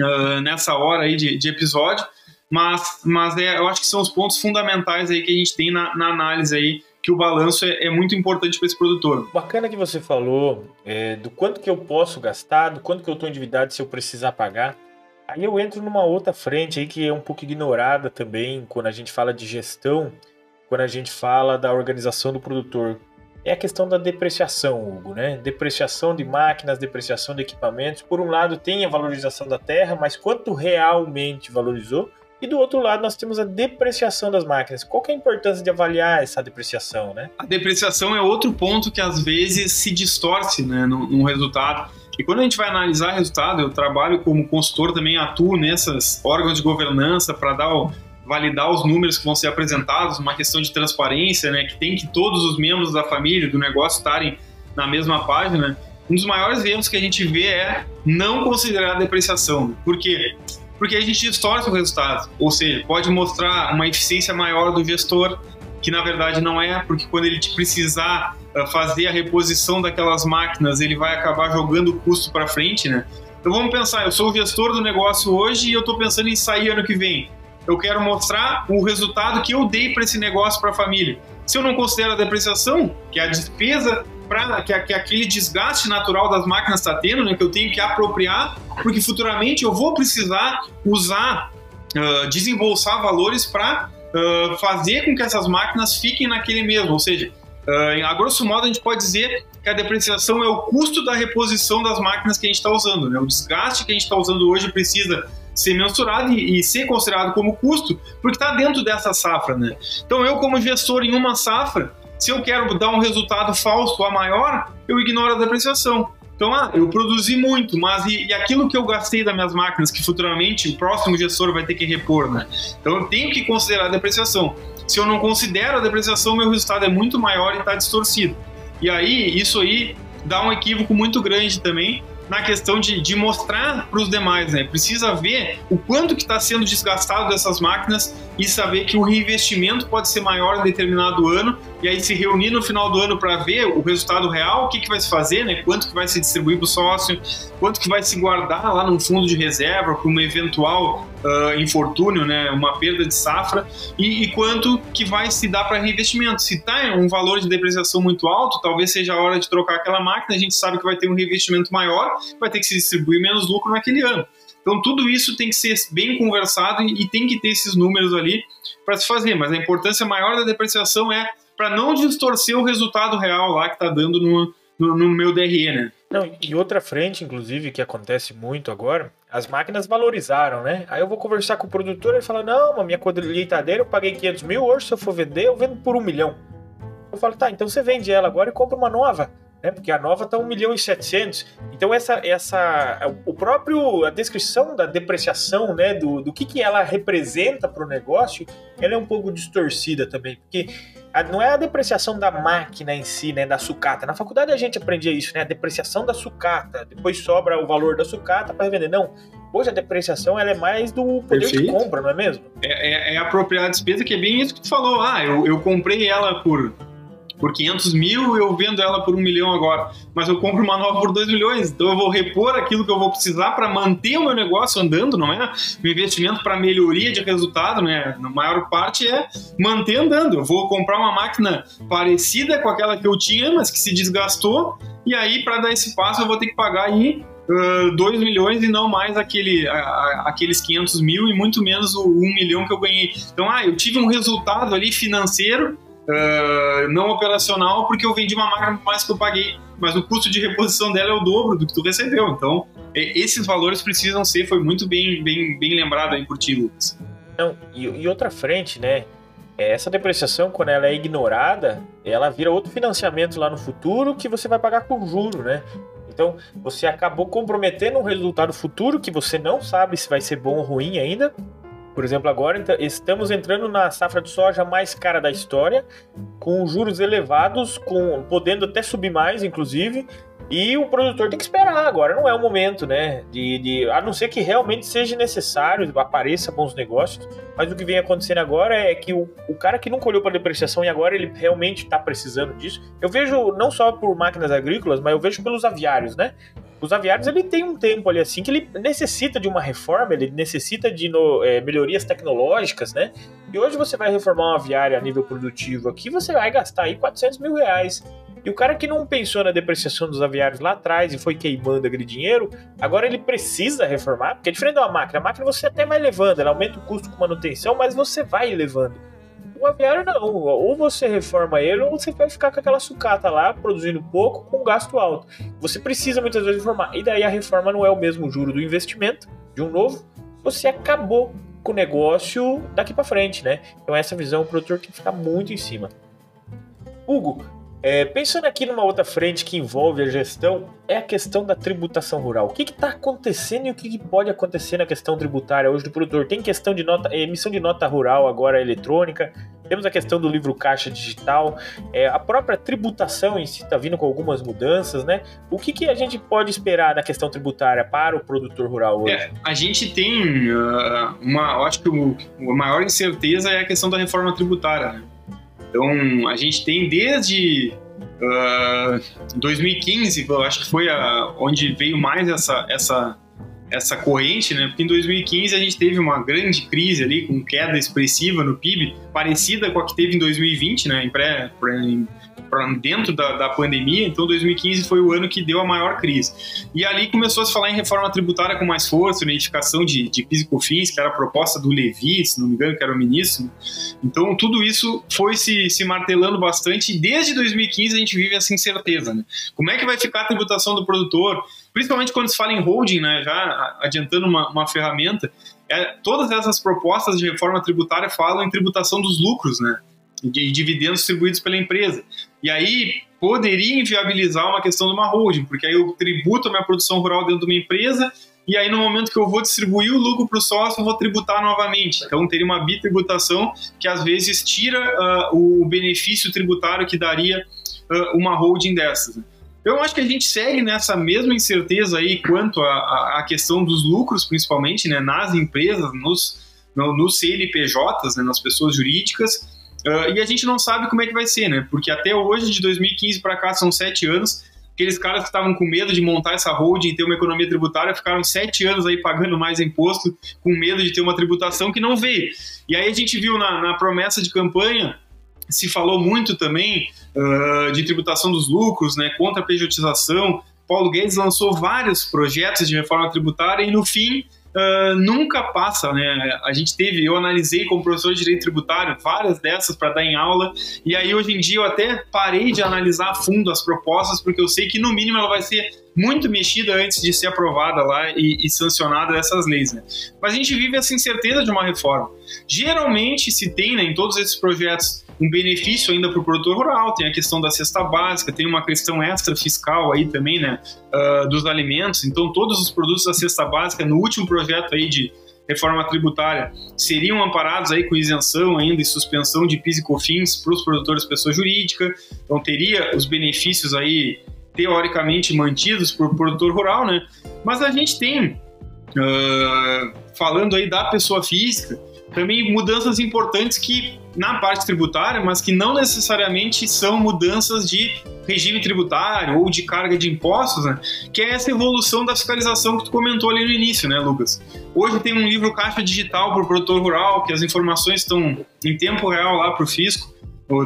uh, nessa hora aí de, de episódio, mas, mas é, eu acho que são os pontos fundamentais aí que a gente tem na, na análise aí que o balanço é, é muito importante para esse produtor. Bacana que você falou é, do quanto que eu posso gastar, do quanto que eu estou endividado se eu precisar pagar. Aí eu entro numa outra frente aí que é um pouco ignorada também quando a gente fala de gestão, quando a gente fala da organização do produtor. É a questão da depreciação, Hugo, né? Depreciação de máquinas, depreciação de equipamentos. Por um lado tem a valorização da terra, mas quanto realmente valorizou? E do outro lado, nós temos a depreciação das máquinas. Qual é a importância de avaliar essa depreciação, né? A depreciação é outro ponto que às vezes se distorce né, no, no resultado. E quando a gente vai analisar resultado, eu trabalho como consultor também, atuo nessas órgãos de governança para dar o, validar os números que vão ser apresentados, uma questão de transparência, né, que tem que todos os membros da família, do negócio estarem na mesma página. Um dos maiores erros que a gente vê é não considerar a depreciação. Por quê? Porque a gente distorce o resultado. Ou seja, pode mostrar uma eficiência maior do gestor, que na verdade não é, porque quando ele precisar eh, fazer a reposição daquelas máquinas, ele vai acabar jogando o custo para frente, né? Então vamos pensar, eu sou o gestor do negócio hoje e eu estou pensando em sair ano que vem. eu quero mostrar o resultado que eu dei para esse negócio para a família. Se eu não considero a depreciação, que é a despesa que, que aquele desgaste natural das máquinas está tendo, né, que eu tenho que apropriar, porque futuramente eu vou precisar usar, uh, desembolsar valores para uh, fazer com que essas máquinas fiquem naquele mesmo. Ou seja, uh, a grosso modo a gente pode dizer que a depreciação é o custo da reposição das máquinas que a gente está usando. Né? O desgaste que a gente está usando hoje precisa ser mensurado e, e, ser considerado como custo, porque está dentro dessa safra. Né? Então eu, como gestor em uma safra, se eu quero dar um resultado falso a maior, eu ignoro a depreciação. Então, ah, eu produzi muito, mas e, e, aquilo que eu gastei das minhas máquinas, que futuramente o próximo gestor vai ter que repor, né? Então, eu tenho que considerar a depreciação. Se eu não considero a depreciação, meu resultado é muito maior e está distorcido. E aí, isso aí dá um equívoco muito grande também, na questão de, de mostrar para os demais, né? Precisa ver o quanto que está sendo desgastado dessas máquinas e saber que o reinvestimento pode ser maior em determinado ano e aí se reunir no final do ano para ver o resultado real, o que, que vai se fazer, né? Quanto que vai se distribuir para o sócio, quanto que vai se guardar lá num fundo de reserva para uma eventual uh, infortúnio, né? Uma perda de safra e, e quanto que vai se dar para reinvestimento. Se está um valor de depreciação muito alto, talvez seja a hora de trocar aquela máquina. A gente sabe que vai ter um reinvestimento maior, vai ter que se distribuir menos lucro naquele ano. Então, tudo isso tem que ser bem conversado e, tem que ter esses números ali para se fazer. Mas a importância maior da depreciação é para não distorcer o resultado real lá que está dando no, no, no, meu DRE, né? Não, e outra frente, inclusive, que acontece muito agora, as máquinas valorizaram, né? Aí eu vou conversar com o produtor e fala: Não, a minha colheitadeira eu paguei 500 mil, hoje se eu for vender, eu vendo por um milhão. Eu falo: Tá, então você vende ela agora e compra uma nova né? Porque a nova está 1 milhão e 700. Então essa essa o próprio a descrição da depreciação, né, do, do que, que ela representa para o negócio, ela é um pouco distorcida também, porque a, não é a depreciação da máquina em si, né, da sucata. Na faculdade a gente aprendia isso, né, a depreciação da sucata. Depois sobra o valor da sucata para vender. Não. Hoje a depreciação ela é mais do poder Perfeito. de compra, não é mesmo? É, é, é a propriedade despesa que é bem isso que tu falou. Ah, eu, eu comprei ela por por 500 mil eu vendo ela por um milhão agora, mas eu compro uma nova por 2 milhões, então eu vou repor aquilo que eu vou precisar para manter o meu negócio andando, não é? O investimento para melhoria de resultado, né? Na maior parte é manter andando. Eu vou comprar uma máquina parecida com aquela que eu tinha, mas que se desgastou, e aí para dar esse passo eu vou ter que pagar aí uh, 2 milhões e não mais aquele, aqueles 500 mil e muito menos o 1 milhão que eu ganhei. Então, ah, eu tive um resultado ali financeiro uh, não operacional porque eu vendi uma máquina mais que eu paguei, mas o custo de reposição dela é o dobro do que tu recebeu. Então, esses valores precisam ser, foi muito bem, bem, bem lembrado aí por ti, Lucas. Não, e, e outra frente, né? É, essa depreciação, quando ela é ignorada, ela vira outro financiamento lá no futuro que você vai pagar com juro, né? Então, você acabou comprometendo um resultado futuro que você não sabe se vai ser bom ou ruim ainda, por exemplo, agora estamos entrando na safra de soja mais cara da história, com juros elevados, com podendo até subir mais, inclusive, e o produtor tem que esperar agora, não é o momento, né? De, de, a não ser que realmente seja necessário, apareça bons negócios. Mas o que vem acontecendo agora é que o, o cara que nunca olhou para depreciação e agora ele realmente está precisando disso. Eu vejo não só por máquinas agrícolas, mas eu vejo pelos aviários, né? Os aviários ele tem um tempo ali assim que ele necessita de uma reforma, ele necessita de no, é, melhorias tecnológicas, né? E hoje você vai reformar uma aviária a nível produtivo aqui, você vai gastar aí 400 mil reais. E o cara que não pensou na depreciação dos aviários lá atrás e foi queimando aquele dinheiro, agora ele precisa reformar, porque é diferente da máquina. A máquina você até vai levando, ela aumenta o custo com manutenção, mas você vai levando. O aviário não, ou você reforma ele ou você vai ficar com aquela sucata lá, produzindo pouco, com gasto alto. Você precisa muitas vezes reformar. E daí a reforma não é o mesmo juro do investimento de um novo, você acabou com o negócio daqui para frente, né? Então essa visão o produtor tem que ficar muito em cima. Hugo, é, pensando aqui numa outra frente que envolve a gestão, é a questão da tributação rural. O que está acontecendo e o que, que, pode acontecer na questão tributária hoje do produtor? Tem questão de nota, emissão de nota rural agora eletrônica, temos a questão do livro caixa digital, é, a própria tributação em si está vindo com algumas mudanças, né? O que, que a gente pode esperar na questão tributária para o produtor rural hoje? É, a gente tem uh, uma, acho que o, a maior incerteza é a questão da reforma tributária, né? Então, a gente tem desde uh, 2015, eu acho que foi a, onde veio mais essa, essa, essa corrente, né? Porque em 2015 a gente teve uma grande crise ali, com queda expressiva no PIB, parecida com a que teve em 2020, né? Em pré, em, dentro da, da, pandemia, então 2015 foi o ano que deu a maior crise. E ali começou a se falar em reforma tributária com mais força, unificação de, de PIS e COFINS, que era a proposta do Levi, se não me engano, que era o ministro. Então tudo isso foi se, se martelando bastante e desde 2015 a gente vive essa incerteza, né? Como é que vai ficar a tributação do produtor? principalmente quando se fala em holding, né, já adiantando uma, uma ferramenta, é, todas essas propostas de reforma tributária falam em tributação dos lucros, né, de dividendos distribuídos pela empresa. E aí poderia inviabilizar uma questão de uma holding, porque aí eu tributo a minha produção rural dentro de uma empresa e aí no momento que eu vou distribuir o lucro para o sócio, eu vou tributar novamente. Então teria uma bitributação que às vezes tira uh, o benefício tributário que daria uh, uma holding dessas. Né? Eu acho que a gente segue nessa mesma incerteza aí quanto à questão dos lucros, principalmente, né, nas empresas, nos, no, nos CNPJs, né, nas pessoas jurídicas, uh, e a gente não sabe como é que vai ser, né, porque até hoje, de 2015 para cá, são sete anos, aqueles caras que estavam com medo de montar essa holding e ter uma economia tributária ficaram sete anos aí pagando mais imposto, com medo de ter uma tributação que não veio. E aí a gente viu na, na promessa de campanha, se falou muito também uh, de tributação dos lucros, né, contra a pejotização. Paulo Guedes lançou vários projetos de reforma tributária e no fim Uh, nunca passa, né? A gente teve, eu analisei como professor de direito tributário várias dessas para dar em aula, e aí hoje em dia eu até parei de analisar a fundo as propostas, porque eu sei que no mínimo ela vai ser muito mexida antes de ser aprovada lá e, e sancionada essas leis, né? Mas a gente vive essa incerteza de uma reforma. Geralmente se tem, né, em todos esses projetos, um benefício ainda para o produtor rural, tem a questão da cesta básica, tem uma questão extra fiscal aí também, né, uh, dos alimentos. Então, todos os produtos da cesta básica, no último projeto aí de reforma tributária, seriam amparados aí com isenção ainda e suspensão de PIS e COFINS para os produtores pessoa jurídica. Então, teria os benefícios aí teoricamente mantidos para o produtor rural, né? Mas a gente tem, uh, falando aí da pessoa física, também mudanças importantes que na parte tributária, mas que não necessariamente são mudanças de regime tributário ou de carga de impostos, né? que é essa evolução da fiscalização que tu comentou ali no início, né, Lucas? Hoje tem um livro Caixa Digital para o produtor rural, que as informações estão em tempo real lá para o fisco,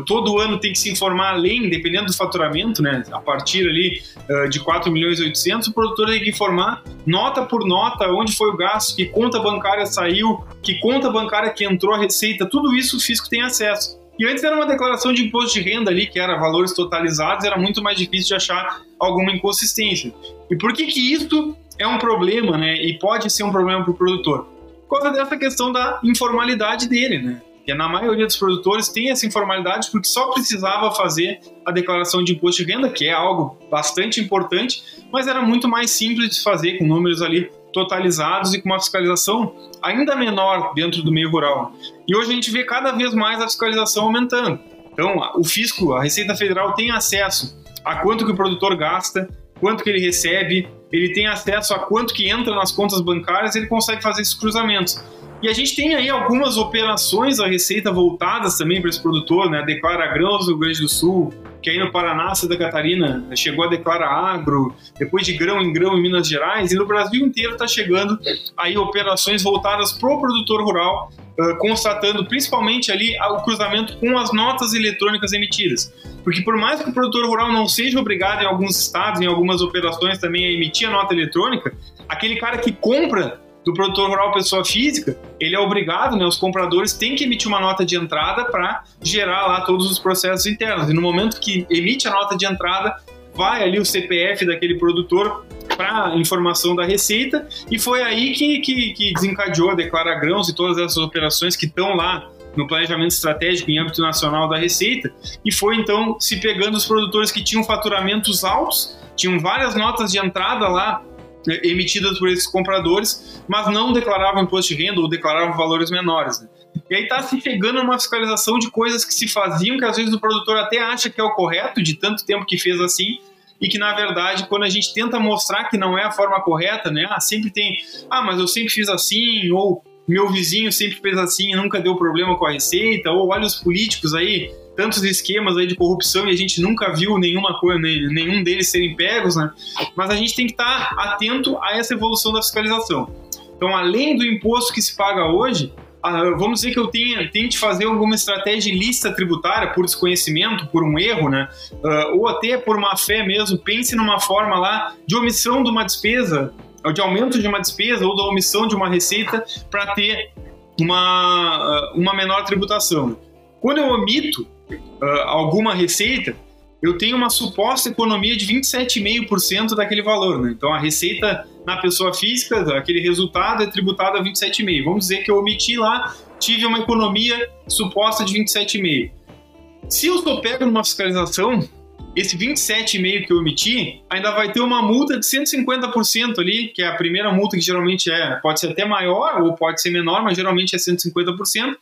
todo ano tem que se informar além, dependendo do faturamento, né? A partir ali uh, de 4 milhões e 800, o produtor tem que informar nota por nota onde foi o gasto, que conta bancária saiu, que conta bancária que entrou a receita, tudo isso o fisco tem acesso. E antes era uma declaração de imposto de renda ali, que era valores totalizados, era muito mais difícil de achar alguma inconsistência. E por que que isso é um problema, né? E pode ser um problema para o produtor? Por causa dessa questão da informalidade dele, né? Que na maioria dos produtores tem essa informalidade porque só precisava fazer a declaração de imposto de renda, que é algo bastante importante, mas era muito mais simples de fazer, com números ali totalizados e com uma fiscalização ainda menor dentro do meio rural. E hoje a gente vê cada vez mais a fiscalização aumentando. Então, o fisco, a Receita Federal tem acesso a quanto que o produtor gasta, quanto que ele recebe, ele tem acesso a quanto que entra nas contas bancárias, ele consegue fazer esses cruzamentos. E a gente tem aí algumas operações da Receita voltadas também para esse produtor, né? Declara Grãos do Rio Grande do Sul, que aí no Paraná, Santa Catarina, chegou a declarar agro, depois de grão em grão em Minas Gerais, e no Brasil inteiro está chegando aí operações voltadas para o produtor rural, constatando principalmente ali o cruzamento com as notas eletrônicas emitidas. Porque por mais que o produtor rural não seja obrigado em alguns estados, em algumas operações também a emitir a nota eletrônica, aquele cara que compra do produtor rural pessoa física, ele é obrigado, né, os compradores têm que emitir uma nota de entrada para gerar lá todos os processos internos. E no momento que emite a nota de entrada, vai ali o CPF daquele produtor para informação da receita e foi aí que, que, que desencadeou a Declara Grãos e todas essas operações que estão lá no planejamento estratégico em âmbito nacional da Receita, e foi então se pegando os produtores que tinham faturamentos altos, tinham várias notas de entrada lá emitidas por esses compradores, mas não declaravam imposto de renda ou declaravam valores menores. Né? E aí está se chegando uma fiscalização de coisas que se faziam, que às vezes o produtor até acha que é o correto, de tanto tempo que fez assim, e que na verdade, quando a gente tenta mostrar que não é a forma correta, né? Ah, sempre tem, ah, mas eu sempre fiz assim, ou meu vizinho sempre fez assim e nunca deu problema com a receita, ou olha os políticos aí, tantos esquemas aí de corrupção e a gente nunca viu nenhuma coisa, nenhum deles serem pegos, né? Mas a gente tem que estar atento a essa evolução da fiscalização. Então, além do imposto que se paga hoje, vamos dizer que eu tenha, tente fazer alguma estratégia ilícita tributária por desconhecimento, por um erro, né? ou até por uma fé mesmo, pense numa forma lá de omissão de uma despesa de aumento de uma despesa ou da omissão de uma receita para ter uma, uma menor tributação. Quando eu omito uh, alguma receita, eu tenho uma suposta economia de 27,5% daquele valor. Né? Então a receita na pessoa física, aquele resultado é tributado a 27,5%. Vamos dizer que eu omiti lá, tive uma economia suposta de 27,5%. Se eu estou pego numa fiscalização, esse 27,5 que eu emiti ainda vai ter uma multa de 150% ali, que é a primeira multa que geralmente é, pode ser até maior ou pode ser menor, mas geralmente é 150%.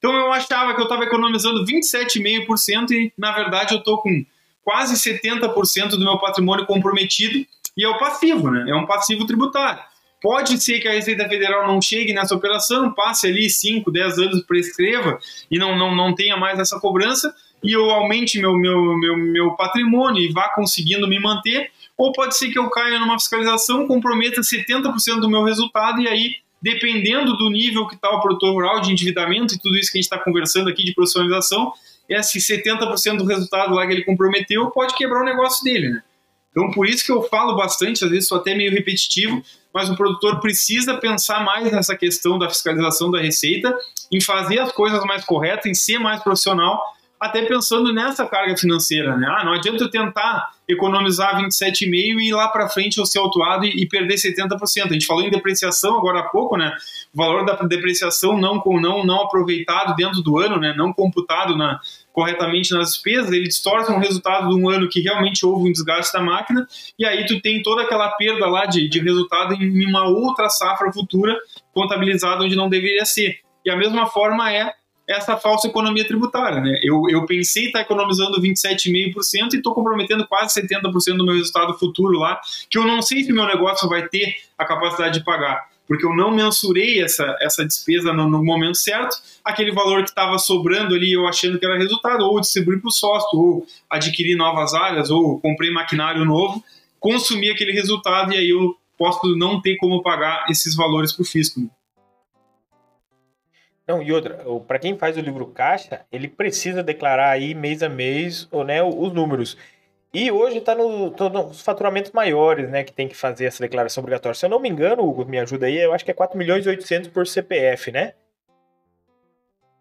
Então eu achava que eu estava economizando 27,5% e na verdade eu estou com quase 70% do meu patrimônio comprometido e é o passivo, né? É um passivo tributário. Pode ser que a Receita Federal não chegue nessa operação, passe ali 5, 10 anos, prescreva e não, não, não tenha mais essa cobrança, e eu aumente meu, meu, meu, meu patrimônio e vá conseguindo me manter, ou pode ser que eu caia numa fiscalização, comprometa 70% do meu resultado e aí, dependendo do nível que está o produtor rural de endividamento e tudo isso que a gente está conversando aqui de profissionalização, esse 70% do resultado lá que ele comprometeu pode quebrar o negócio dele, né? Então, por isso que eu falo bastante, às vezes sou até meio repetitivo, mas o produtor precisa pensar mais nessa questão da fiscalização da receita, em fazer as coisas mais corretas, em ser mais profissional, até pensando nessa carga financeira, né? Ah, não adianta eu tentar economizar 27,5 e ir lá para frente eu ser autuado e, e, perder 70%. A gente falou em depreciação agora há pouco, né? O valor da depreciação não não não aproveitado dentro do ano, né? Não computado na, corretamente nas despesas, ele distorce um resultado de um ano que realmente houve um desgaste da máquina, e aí tu tem toda aquela perda lá de, de resultado em uma outra safra futura contabilizada onde não deveria ser. E a mesma forma é essa falsa economia tributária. Né? Eu, eu pensei estar economizando 27,5% e estou comprometendo quase 70% do meu resultado futuro lá, que eu não sei se meu negócio vai ter a capacidade de pagar, porque eu não mensurei essa, essa despesa no, no momento certo, aquele valor que estava sobrando ali, eu achando que era resultado, ou distribuir para o sócio, ou adquirir novas áreas, ou comprei maquinário novo, consumir aquele resultado e aí eu posso não ter como pagar esses valores para o fisco. Não, e outra, para quem faz o livro caixa, ele precisa declarar aí mês a mês né, os números. E hoje está no, nos faturamentos maiores, né, que tem que fazer essa declaração obrigatória. Se eu não me engano, Hugo, me ajuda aí, eu acho que é 4 milhões e 800 por CPF, né?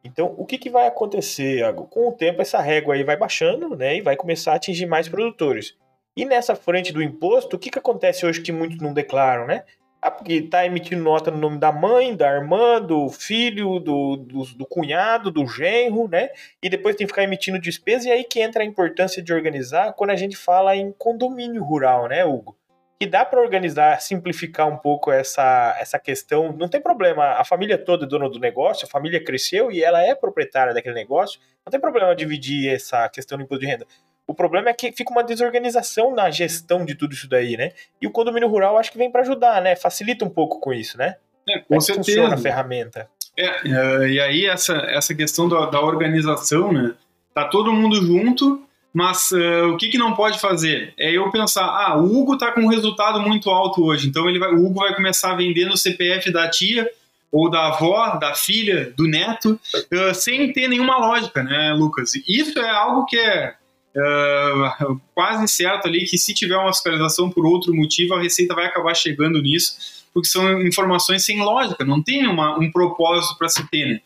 Então, o que, que vai acontecer? Com o tempo, essa régua aí vai baixando, né, e vai começar a atingir mais produtores. E nessa frente do imposto, o que, que acontece hoje que muitos não declaram, né? Ah, porque tá emitindo nota no nome da mãe, da irmã, do filho, do, do, do, cunhado, do genro, né? E depois tem que ficar emitindo despesa, e aí que entra a importância de organizar quando a gente fala em condomínio rural, né, Hugo? Que dá para organizar, simplificar um pouco essa, essa questão. Não tem problema, a família toda é dona do negócio, a família cresceu e ela é proprietária daquele negócio. Não tem problema dividir essa questão do imposto de renda. O problema é que fica uma desorganização na gestão de tudo isso daí, né? E o condomínio rural acho que vem para ajudar, né? Facilita um pouco com isso, né? É, com Como certeza. funciona a ferramenta? É, é, e aí essa, essa questão da, da, organização, né? Tá todo mundo junto, mas uh, o que, que não pode fazer? É eu pensar, ah, o Hugo tá com um resultado muito alto hoje, então ele vai, o Hugo vai começar a vender no CPF da tia ou da avó, da filha, do neto, uh, sem ter nenhuma lógica, né, Lucas? Isso é algo que é uh, quase certo ali que se tiver uma fiscalização por outro motivo, a Receita vai acabar chegando nisso, porque são informações sem lógica, não tem uma, um propósito para se ter, né?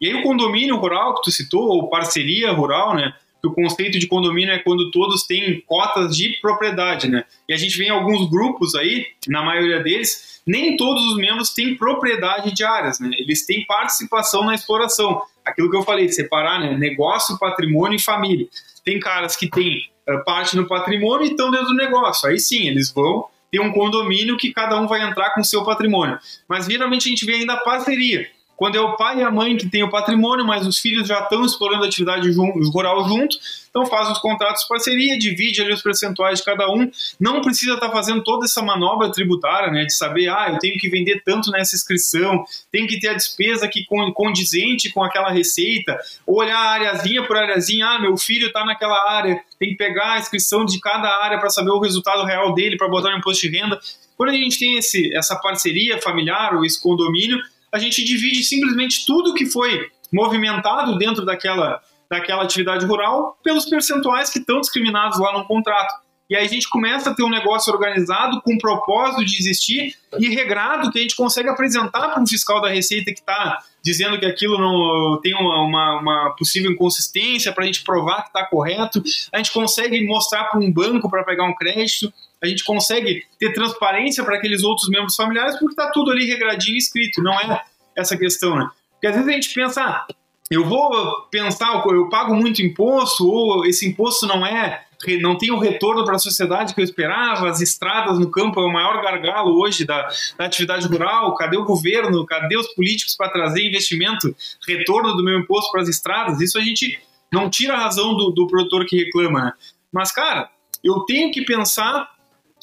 E aí o condomínio rural que tu citou, ou parceria rural, né? Que o conceito de condomínio é quando todos têm cotas de propriedade, né? E a gente vê em alguns grupos aí, na maioria deles, nem todos os membros têm propriedade de áreas, né? Eles têm participação na exploração. Aquilo que eu falei, separar né? negócio, patrimônio e família. Tem caras que têm uh, parte no patrimônio e estão dentro do negócio. Aí sim, eles vão ter um condomínio que cada um vai entrar com o seu patrimônio. Mas geralmente a gente vê ainda a parceria. Quando é o pai e a mãe que tem o patrimônio, mas os filhos já estão explorando a atividade rural junto, então faz os contratos de parceria, divide ali os percentuais de cada um, não precisa estar tá fazendo toda essa manobra tributária, né, de saber, ah, eu tenho que vender tanto nessa inscrição, tem que ter a despesa que condizente com aquela receita, olhar areazinha por areazinha, ah, meu filho está naquela área, tem que pegar a inscrição de cada área para saber o resultado real dele, para botar no imposto de renda. Quando a gente tem esse, essa parceria familiar ou esse condomínio, a gente divide simplesmente tudo que foi movimentado dentro daquela, daquela atividade rural pelos percentuais que estão discriminados lá no contrato. E aí a gente começa a ter um negócio organizado com propósito de existir e regrado que a gente consegue apresentar para um fiscal da Receita que está dizendo que aquilo não tem uma, uma, uma possível inconsistência para a gente provar que está correto. A gente consegue mostrar para um banco para pegar um crédito. A gente consegue ter transparência para aqueles outros membros familiares porque está tudo ali regradinho e escrito. Não é essa questão, né? Porque às vezes a gente pensa, ah, eu vou pensar, eu pago muito imposto ou esse imposto não é não tem o retorno para a sociedade que eu esperava, as estradas no campo é o maior gargalo hoje da, da atividade rural, cadê o governo, cadê os políticos para trazer investimento, retorno do meu imposto para as estradas? Isso a gente não tira a razão do, do produtor que reclama, né? Mas, cara, eu tenho que pensar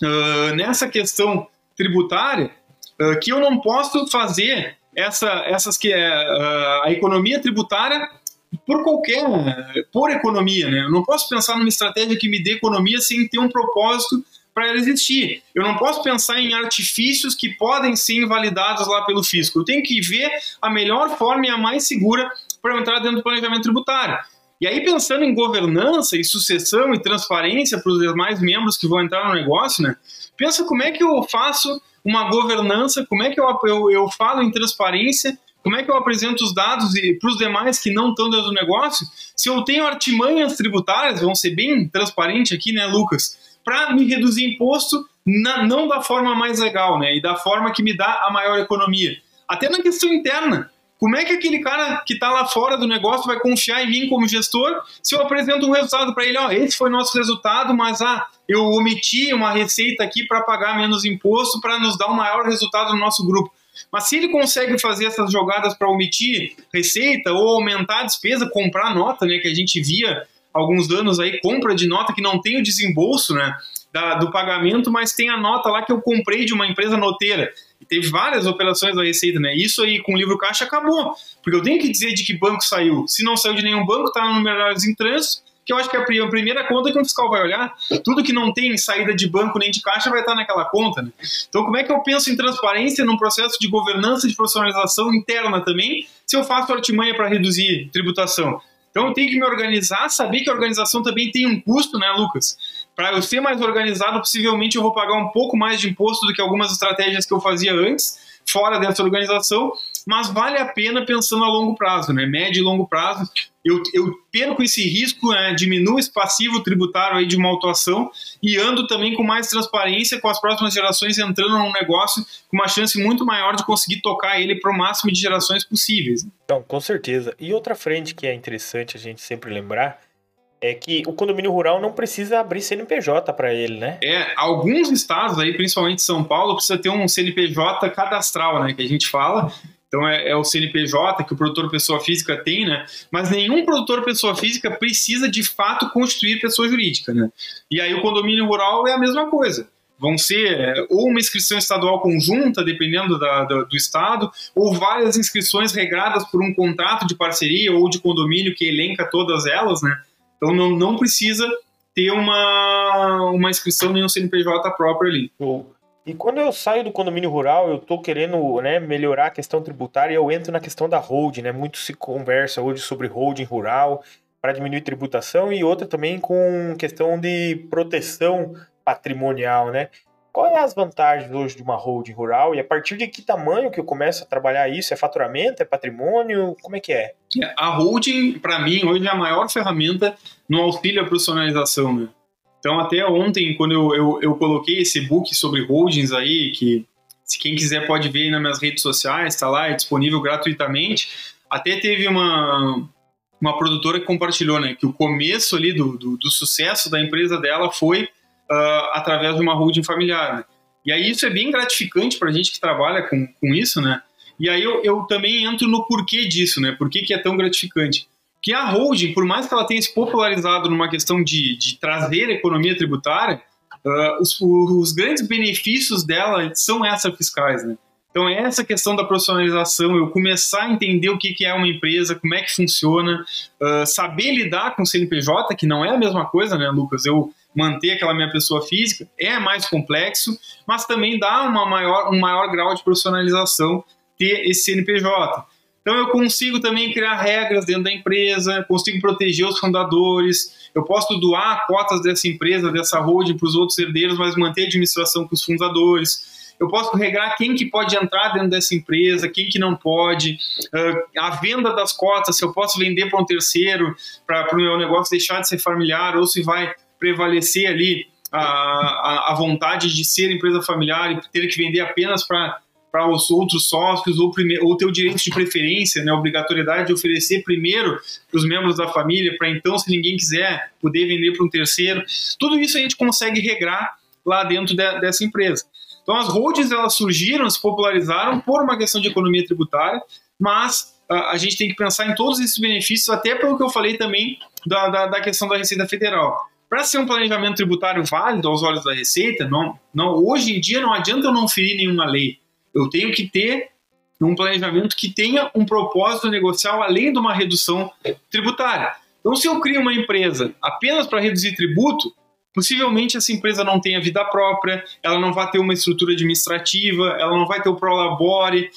uh, nessa questão tributária uh, que eu não posso fazer essa, essas que é uh, a economia tributária por qualquer, por economia, né? Eu não posso pensar numa estratégia que me dê economia sem ter um propósito para ela existir. Eu não posso pensar em artifícios que podem ser invalidados lá pelo fisco. Eu tenho que ver a melhor forma e a mais segura para entrar dentro do planejamento tributário. E aí, pensando em governança e sucessão e transparência para os demais membros que vão entrar no negócio, né? Pensa como é que eu faço uma governança, como é que eu, eu, eu falo em transparência como é que eu apresento os dados para os demais que não estão dentro do negócio? Se eu tenho artimanhas tributárias, vamos ser bem transparente aqui, né, Lucas? Para me reduzir imposto, na, não da forma mais legal, né? E da forma que me dá a maior economia. Até na questão interna. Como é que aquele cara que está lá fora do negócio vai confiar em mim como gestor se eu apresento um resultado para ele? Ó, esse foi nosso resultado, mas ah, eu omiti uma receita aqui para pagar menos imposto para nos dar um maior resultado no nosso grupo. Mas se ele consegue fazer essas jogadas para omitir receita ou aumentar a despesa, comprar nota, né, que a gente via alguns anos aí, compra de nota que não tem o desembolso, né, da, do pagamento, mas tem a nota lá que eu comprei de uma empresa noteira. Teve várias operações da Receita, né? Isso aí com o livro caixa acabou. Porque eu tenho que dizer de que banco saiu. Se não saiu de nenhum banco, está no numerários em trânsito que eu acho que é a primeira conta que o fiscal vai olhar. Tudo que não tem saída de banco nem de caixa vai estar naquela conta. Né? Então, como é que eu penso em transparência num processo de governança de profissionalização interna também, se eu faço artimanha para reduzir tributação? Então, eu tenho que me organizar, saber que a organização também tem um custo, né, Lucas? Para eu ser mais organizado, possivelmente eu vou pagar um pouco mais de imposto do que algumas estratégias que eu fazia antes, fora dessa organização, mas vale a pena pensando a longo prazo, né? Médio e longo prazo, eu, eu perco esse risco, né, diminuo esse passivo tributário aí de uma autuação e ando também com mais transparência com as próximas gerações entrando num negócio com uma chance muito maior de conseguir tocar ele para o máximo de gerações possíveis. Então, com certeza. E outra frente que é interessante a gente sempre lembrar é que o condomínio rural não precisa abrir CNPJ para ele, né? É, alguns estados aí, principalmente São Paulo, precisa ter um CNPJ cadastral, né, que a gente fala, então é, é, o CNPJ que o produtor pessoa física tem, né? Mas nenhum produtor pessoa física precisa de fato constituir pessoa jurídica, né? E aí o condomínio rural é a mesma coisa. Vão ser é, ou uma inscrição estadual conjunta, dependendo da, do estado, ou várias inscrições regradas por um contrato de parceria ou de condomínio que elenca todas elas, né? Então não, não precisa ter uma, uma inscrição nem um CNPJ próprio ali. E quando eu saio do condomínio rural, eu tô querendo né, melhorar a questão tributária, eu entro na questão da holding, né? Muito se conversa hoje sobre holding rural para diminuir tributação e outra também com questão de proteção patrimonial, né? Qual é as vantagens hoje de uma holding rural e a partir de que tamanho que eu começo a trabalhar isso? É faturamento, é patrimônio? Como é que é? a holding, para mim, hoje é a maior ferramenta no auxílio à profissionalização, né? Então, até ontem, quando eu, eu, eu coloquei esse book sobre holdings aí, que se quem quiser pode ver nas minhas redes sociais, está lá, é disponível gratuitamente. Até teve uma, uma produtora que compartilhou, né, que o começo ali do, do, do sucesso da empresa dela foi uh, através de uma holding familiar. Né? E aí isso é bem gratificante para a gente que trabalha com, com isso, né? E aí eu, eu também entro no porquê disso, né? Por que, que é tão gratificante? Que a holding, por mais que ela tenha se popularizado numa questão de, de trazer economia tributária, uh, os, os, grandes benefícios dela são essas fiscais, né? Então, é essa questão da profissionalização, eu começar a entender o que, que é uma empresa, como é que funciona, uh, saber lidar com o CNPJ, que não é a mesma coisa, né, Lucas? Eu manter aquela minha pessoa física é mais complexo, mas também dá uma maior, um maior grau de profissionalização ter esse CNPJ. Então eu consigo também criar regras dentro da empresa, consigo proteger os fundadores, eu posso doar cotas dessa empresa, dessa holding para os outros herdeiros, mas manter a administração com os fundadores eu posso regrar quem que pode entrar dentro dessa empresa, quem que não pode, uh, a venda das cotas, se eu posso vender para um terceiro, para o meu negócio deixar de ser familiar, ou se vai prevalecer ali a, a, a vontade de ser empresa familiar e ter que vender apenas para para os outros sócios ou, primeiro, ou ter o direito de preferência, né, obrigatoriedade de oferecer primeiro para os membros da família, para então, se ninguém quiser, poder vender para um terceiro. Tudo isso a gente consegue regrar lá dentro de, dessa empresa. Então as holdings elas surgiram, se popularizaram por uma questão de economia tributária, mas a, a gente tem que pensar em todos esses benefícios, até pelo que eu falei também da, da, da questão da Receita Federal. Para ser um planejamento tributário válido aos olhos da Receita, não, não, hoje em dia não adianta eu não ferir nenhuma lei. Eu tenho que ter um planejamento que tenha um propósito negocial além de uma redução tributária. Então, se eu crio uma empresa apenas para reduzir tributo, possivelmente essa empresa não tenha vida própria, ela não vai ter uma estrutura administrativa, ela não vai ter o prolabore,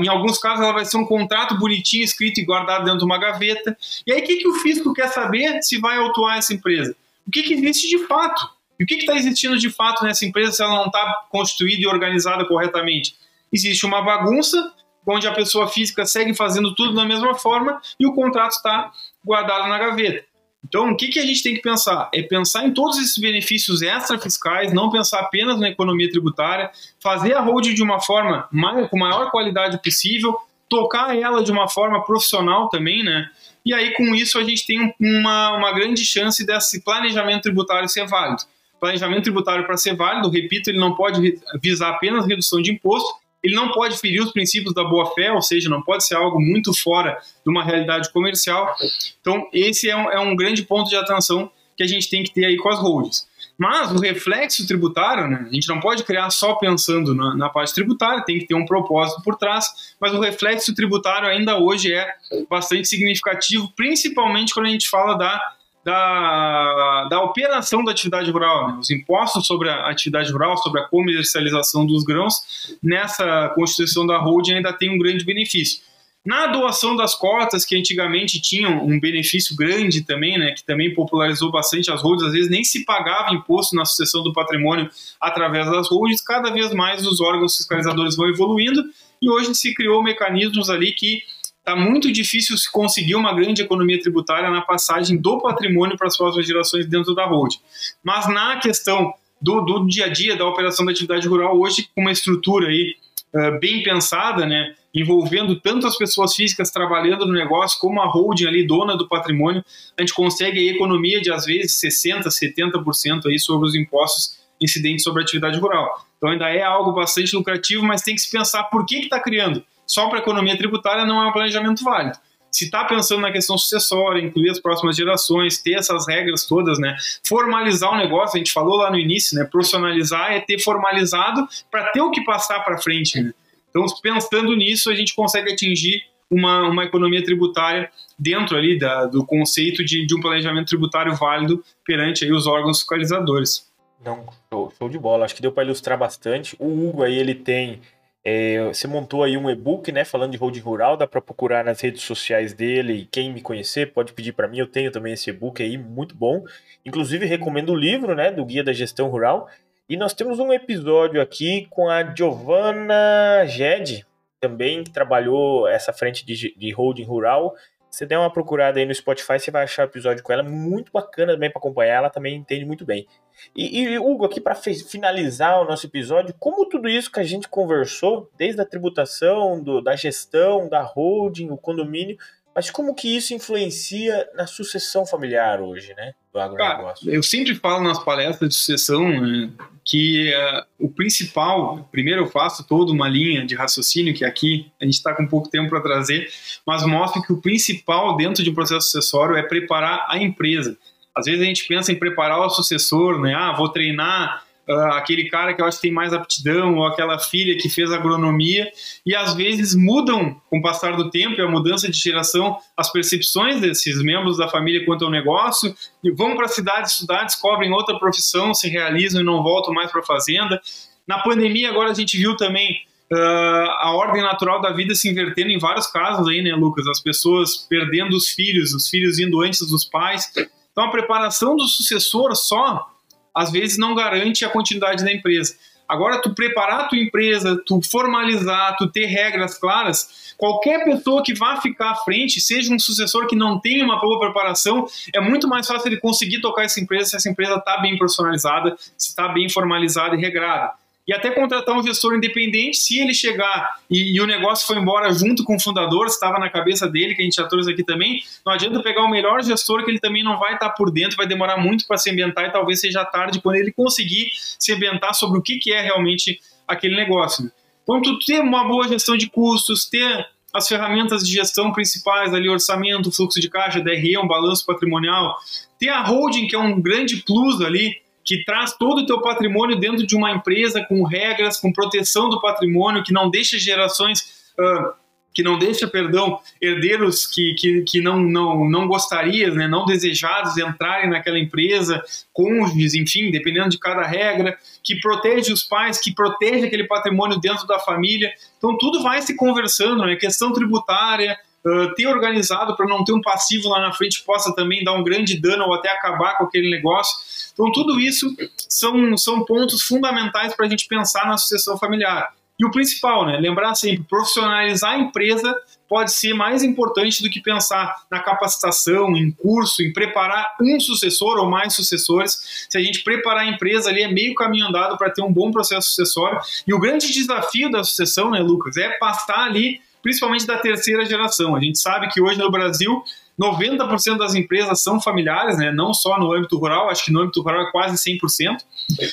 em alguns casos ela vai ser um contrato bonitinho, escrito e guardado dentro de uma gaveta. E aí o que, que o fisco quer saber se vai autuar essa empresa? O que, que existe de fato? E o que está existindo de fato nessa empresa se ela não está constituída e organizada corretamente? Existe uma bagunça onde a pessoa física segue fazendo tudo da mesma forma e o contrato está guardado na gaveta. Então, o que, que a gente tem que pensar? É pensar em todos esses benefícios extra-fiscais, não pensar apenas na economia tributária, fazer a holding de uma forma com maior qualidade possível, tocar ela de uma forma profissional também, né? E aí, com isso, a gente tem uma, uma grande chance desse planejamento tributário ser válido. Planejamento tributário, para ser válido, repito, ele não pode visar apenas redução de imposto, ele não pode ferir os princípios da boa-fé, ou seja, não pode ser algo muito fora de uma realidade comercial. Então, esse é um, é um grande ponto de atenção que a gente tem que ter aí com as holdings. Mas o reflexo tributário, né, a gente não pode criar só pensando na, na, parte tributária, tem que ter um propósito por trás, mas o reflexo tributário ainda hoje é bastante significativo, principalmente quando a gente fala da da, da operação da atividade rural, né? os impostos sobre a atividade rural, sobre a comercialização dos grãos, nessa constituição da holding ainda tem um grande benefício. Na doação das cotas, que antigamente tinham um benefício grande também, né, que também popularizou bastante as holdings, às vezes nem se pagava imposto na sucessão do patrimônio através das holdings, cada vez mais os órgãos fiscalizadores vão evoluindo e hoje se criou mecanismos ali que está muito difícil se conseguir uma grande economia tributária na passagem do patrimônio para as próximas gerações dentro da holding. Mas na questão do, do dia a dia da operação da atividade rural, hoje com uma estrutura aí uh, bem pensada, né, envolvendo tanto as pessoas físicas trabalhando no negócio como a holding ali, dona do patrimônio, a gente consegue aí economia de às vezes 60%, 70% aí sobre os impostos incidentes sobre a atividade rural. Então ainda é algo bastante lucrativo, mas tem que se pensar por que está criando só para a economia tributária não é um planejamento válido. Se está pensando na questão sucessória, incluir as próximas gerações, ter essas regras todas, né? Formalizar o negócio, a gente falou lá no início, né? Profissionalizar é ter formalizado para ter o que passar para frente, né? Então, pensando nisso, a gente consegue atingir uma, uma economia tributária dentro ali da, do conceito de, de um planejamento tributário válido perante aí os órgãos fiscalizadores. Não, show, show de bola. Acho que deu para ilustrar bastante. O Hugo aí ele tem é, você montou aí um e-book, né, falando de holding rural, dá para procurar nas redes sociais dele. Quem me conhecer pode pedir para mim, eu tenho também esse e-book aí, muito bom. Inclusive recomendo o livro, né, do Guia da Gestão Rural. E nós temos um episódio aqui com a Giovanna Ged, também que trabalhou essa frente de, de holding rural. Você der uma procurada aí no Spotify, você vai achar o episódio com ela, muito bacana também para acompanhar, ela também entende muito bem. E, e Hugo, aqui para finalizar o nosso episódio, como tudo isso que a gente conversou, desde a tributação, do, da gestão, da holding, o condomínio, Mas como que isso influencia na sucessão familiar hoje, né? Do agronegócio? Cara, eu sempre falo nas palestras de sucessão né, que uh, o principal, primeiro eu faço toda uma linha de raciocínio, que aqui a gente está com pouco tempo para trazer, mas mostra que o principal dentro de um processo sucessório é preparar a empresa. Às vezes a gente pensa em preparar o sucessor, né? Ah, vou treinar uh, aquele cara que eu acho que tem mais aptidão, ou aquela filha que fez agronomia, e às vezes mudam com o passar do tempo e a mudança de geração as percepções desses membros da família quanto ao negócio, e vão para a cidade estudar, descobrem outra profissão, se realizam e não voltam mais para a fazenda. Na pandemia, agora a gente viu também uh, a ordem natural da vida se invertendo em vários casos aí, né, Lucas? As pessoas perdendo os filhos, os filhos indo antes dos pais. Então, a preparação do sucessor só às vezes não garante a continuidade da empresa. Agora, tu preparar a tua empresa, tu formalizar, tu ter regras claras, qualquer pessoa que vá ficar à frente, seja um sucessor que não tenha uma boa preparação, é muito mais fácil ele conseguir tocar essa empresa se essa empresa está bem profissionalizada, se está bem formalizada e regrada e até contratar um gestor independente se ele chegar e, e o negócio foi embora junto com o fundador, estava na cabeça dele, que a gente já trouxe aqui também, não adianta pegar o melhor gestor que ele também não vai estar por dentro, vai demorar muito para se ambientar e talvez seja tarde quando ele conseguir se ambientar sobre o que, que é realmente aquele negócio. Então, ter uma boa gestão de custos, ter as ferramentas de gestão principais ali, orçamento, fluxo de caixa, DRE, um balanço patrimonial, ter a holding, que é um grande plus ali, que traz todo o teu patrimônio dentro de uma empresa com regras, com proteção do patrimônio, que não deixa gerações, uh, que não deixa, perdão, herdeiros que, que, que não, não, não gostarias, né, não desejados entrarem naquela empresa, cônjuges, enfim, dependendo de cada regra, que protege os pais, que protege aquele patrimônio dentro da família. Então tudo vai se conversando, né, questão tributária, Uh, ter organizado para não ter um passivo lá na frente possa também dar um grande dano ou até acabar com aquele negócio. Então, tudo isso são, são pontos fundamentais para a gente pensar na sucessão familiar. E o principal, né? Lembrar sempre, profissionalizar a empresa pode ser mais importante do que pensar na capacitação, em curso, em preparar um sucessor ou mais sucessores. Se a gente preparar a empresa ali, é meio caminho andado para ter um bom processo sucessório. E o grande desafio da sucessão, né, Lucas, é passar ali, principalmente da terceira geração. A gente sabe que hoje no Brasil 90% das empresas são familiares, né? não só no âmbito rural, acho que no âmbito rural é quase 100%,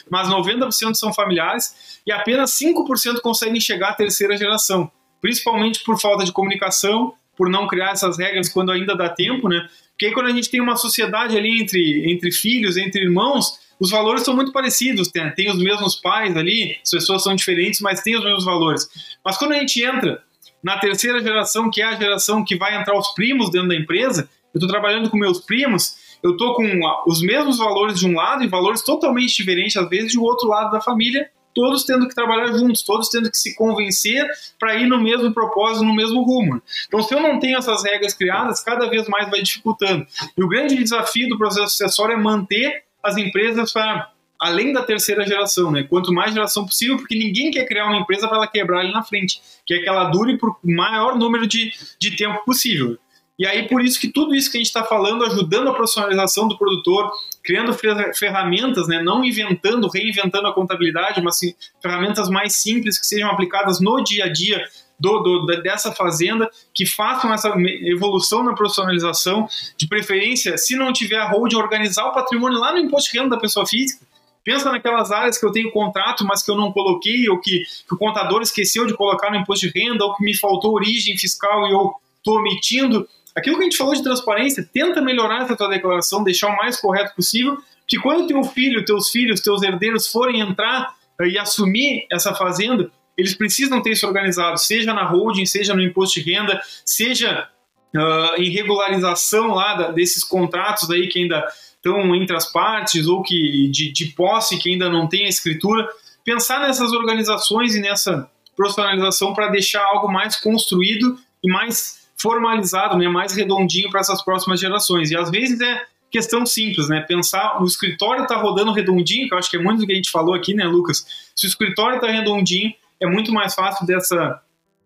mas 90% são familiares e apenas 5% conseguem chegar à terceira geração, principalmente por falta de comunicação, por não criar essas regras quando ainda dá tempo, né? Porque aí quando a gente tem uma sociedade ali entre, entre filhos, entre irmãos, os valores são muito parecidos, tem, tem os mesmos pais ali, as pessoas são diferentes, mas tem os mesmos valores. Mas quando a gente entra na terceira geração, que é a geração que vai entrar os primos dentro da empresa, eu estou trabalhando com meus primos, eu estou com os mesmos valores de um lado e valores totalmente diferentes, às vezes, um outro lado da família, todos tendo que trabalhar juntos, todos tendo que se convencer para ir no mesmo propósito, no mesmo rumo. Então, se eu não tenho essas regras criadas, cada vez mais vai dificultando. E o grande desafio do processo sucessório é manter as empresas para além da terceira geração, né? Quanto mais geração possível, porque ninguém quer criar uma empresa para ela quebrar ali na frente, quer que ela dure por maior número de, de tempo possível. E aí, por isso que tudo isso que a gente está falando, ajudando a profissionalização do produtor, criando ferramentas, né, não inventando, reinventando a contabilidade, mas sim, ferramentas mais simples que sejam aplicadas no dia a dia do, do, dessa fazenda, que façam essa evolução na profissionalização, de preferência, se não tiver a holding, organizar o patrimônio lá no imposto de renda da pessoa física, Pensa naquelas áreas que eu tenho contrato, mas que eu não coloquei, ou que, que o contador esqueceu de colocar no imposto de renda, ou que me faltou origem fiscal e eu estou omitindo. Aquilo que a gente falou de transparência, tenta melhorar essa tua declaração, deixar o mais correto possível, que quando teu filho, teus filhos, teus herdeiros forem entrar eh, e assumir essa fazenda, eles precisam ter isso organizado, seja na holding, seja no imposto de renda, seja uh, em regularização lá da, desses contratos aí que ainda estão entre as partes ou que de, de posse que ainda não tem a escritura, pensar nessas organizações e nessa profissionalização para deixar algo mais construído e mais formalizado, né, mais redondinho para essas próximas gerações. E às vezes é questão simples, né? Pensar o escritório está rodando redondinho, que eu acho que é muito do que a gente falou aqui, né, Lucas? Se o escritório está redondinho, é muito mais fácil dessa,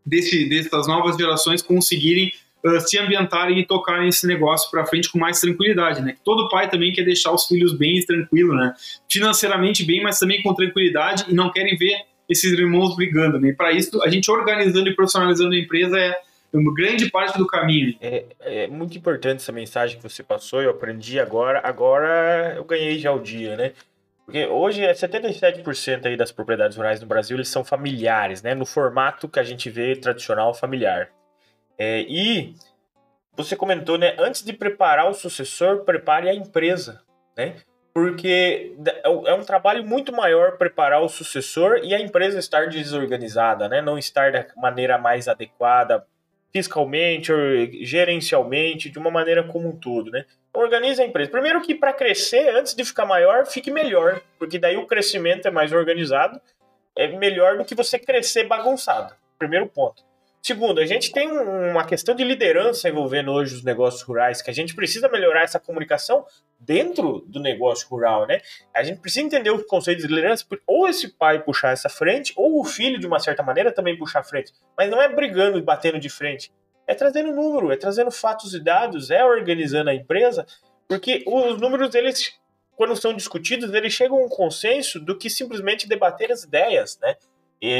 desse, dessas novas gerações conseguirem uh, se ambientarem e tocarem esse negócio para frente com mais tranquilidade, né? Todo pai também quer deixar os filhos bem tranquilo, né? Financeiramente bem, mas também com tranquilidade e não querem ver esses irmãos brigando, né? Para isso, a gente organizando e profissionalizando a empresa é grande parte do caminho. É, é, muito importante essa mensagem que você passou, eu aprendi agora, agora eu ganhei já o dia, né? Porque hoje é 77% aí das propriedades rurais no Brasil eles são familiares, né? No formato que a gente vê tradicional familiar. É, e você comentou, né? Antes de preparar o sucessor, prepare a empresa, né? Porque é, é um trabalho muito maior preparar o sucessor e a empresa estar desorganizada, né? Não estar da maneira mais adequada fiscalmente, gerencialmente, de uma maneira como um todo, né? Organize a empresa. Primeiro que para crescer, antes de ficar maior, fique melhor, porque daí o crescimento é mais organizado, é melhor do que você crescer bagunçado. Primeiro ponto. Segundo, a gente tem uma questão de liderança envolvendo hoje os negócios rurais, que a gente precisa melhorar essa comunicação dentro do negócio rural, né? A gente precisa entender os conceitos de liderança, ou esse pai puxar essa frente, ou o filho, de uma certa maneira, também puxar a frente. Mas não é brigando e batendo de frente. É trazendo número, é trazendo fatos e dados, é organizando a empresa, porque os números, eles, quando são discutidos, eles chegam a um consenso do que simplesmente debater as ideias, né?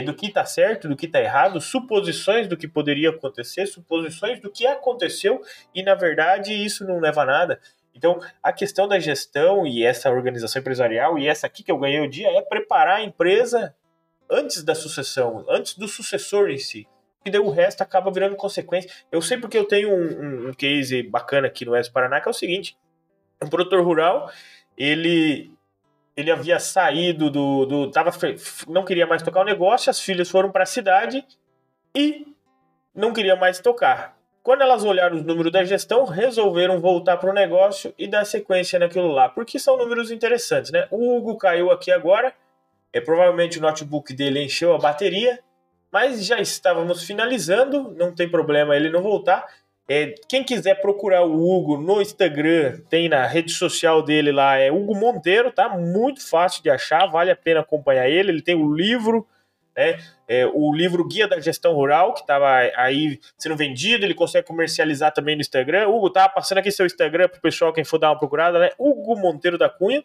Do que está certo, do que está errado, suposições do que poderia acontecer, suposições do que aconteceu e na verdade isso não leva a nada. Então, a questão da gestão e essa organização empresarial e essa aqui que eu ganhei o dia é preparar a empresa antes da sucessão, antes do sucessor em si. E daí o resto acaba virando consequência. Eu sei porque eu tenho um, um, um case bacana aqui no Oeste Paraná, que é o seguinte: um produtor rural, ele ele havia saído do, do tava, não queria mais tocar o negócio, as filhas foram para a cidade e não queria mais tocar. Quando elas olharam os números da gestão, resolveram voltar para o negócio e dar sequência naquilo lá, porque são números interessantes, né? O Hugo caiu aqui agora, é provavelmente o notebook dele encheu a bateria, mas já estávamos finalizando, não tem problema ele não voltar. É, quem quiser procurar o Hugo no Instagram, tem na rede social dele lá, é Hugo Monteiro, tá? Muito fácil de achar, vale a pena acompanhar ele. Ele tem o livro, né? É, o livro Guia da Gestão Rural, que estava aí sendo vendido, ele consegue comercializar também no Instagram. Hugo, tá passando aqui seu Instagram pro pessoal, quem for dar uma procurada, né? Hugo Monteiro da Cunha.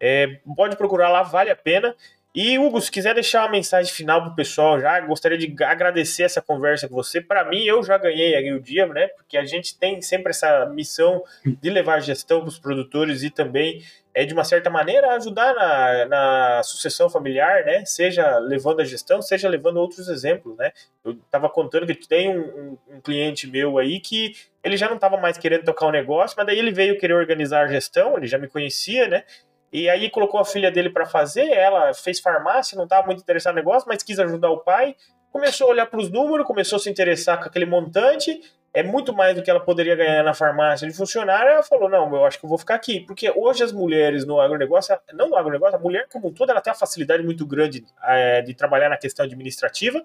É, pode procurar lá, vale a pena. E, Hugo, se quiser deixar uma mensagem final pro pessoal já, gostaria de agradecer essa conversa com você. Para mim, eu já ganhei aqui o dia, né? Porque a gente tem sempre essa missão de levar gestão para os produtores e também, é, de uma certa maneira, ajudar na, na sucessão familiar, né? Seja levando a gestão, seja levando outros exemplos, né? Eu estava contando que tem um, um, um, cliente meu aí que ele já não estava mais querendo tocar o um negócio, mas daí ele veio querer organizar a gestão, ele já me conhecia, né? E aí colocou a filha dele para fazer, ela fez farmácia, não estava muito interessada no negócio, mas quis ajudar o pai. Começou a olhar para os números, começou a se interessar com aquele montante, é muito mais do que ela poderia ganhar na farmácia de funcionário. Ela falou: Não, eu acho que eu vou ficar aqui. Porque hoje as mulheres no agronegócio, não no agronegócio, a mulher como um todo, ela tem uma facilidade muito grande é, de trabalhar na questão administrativa.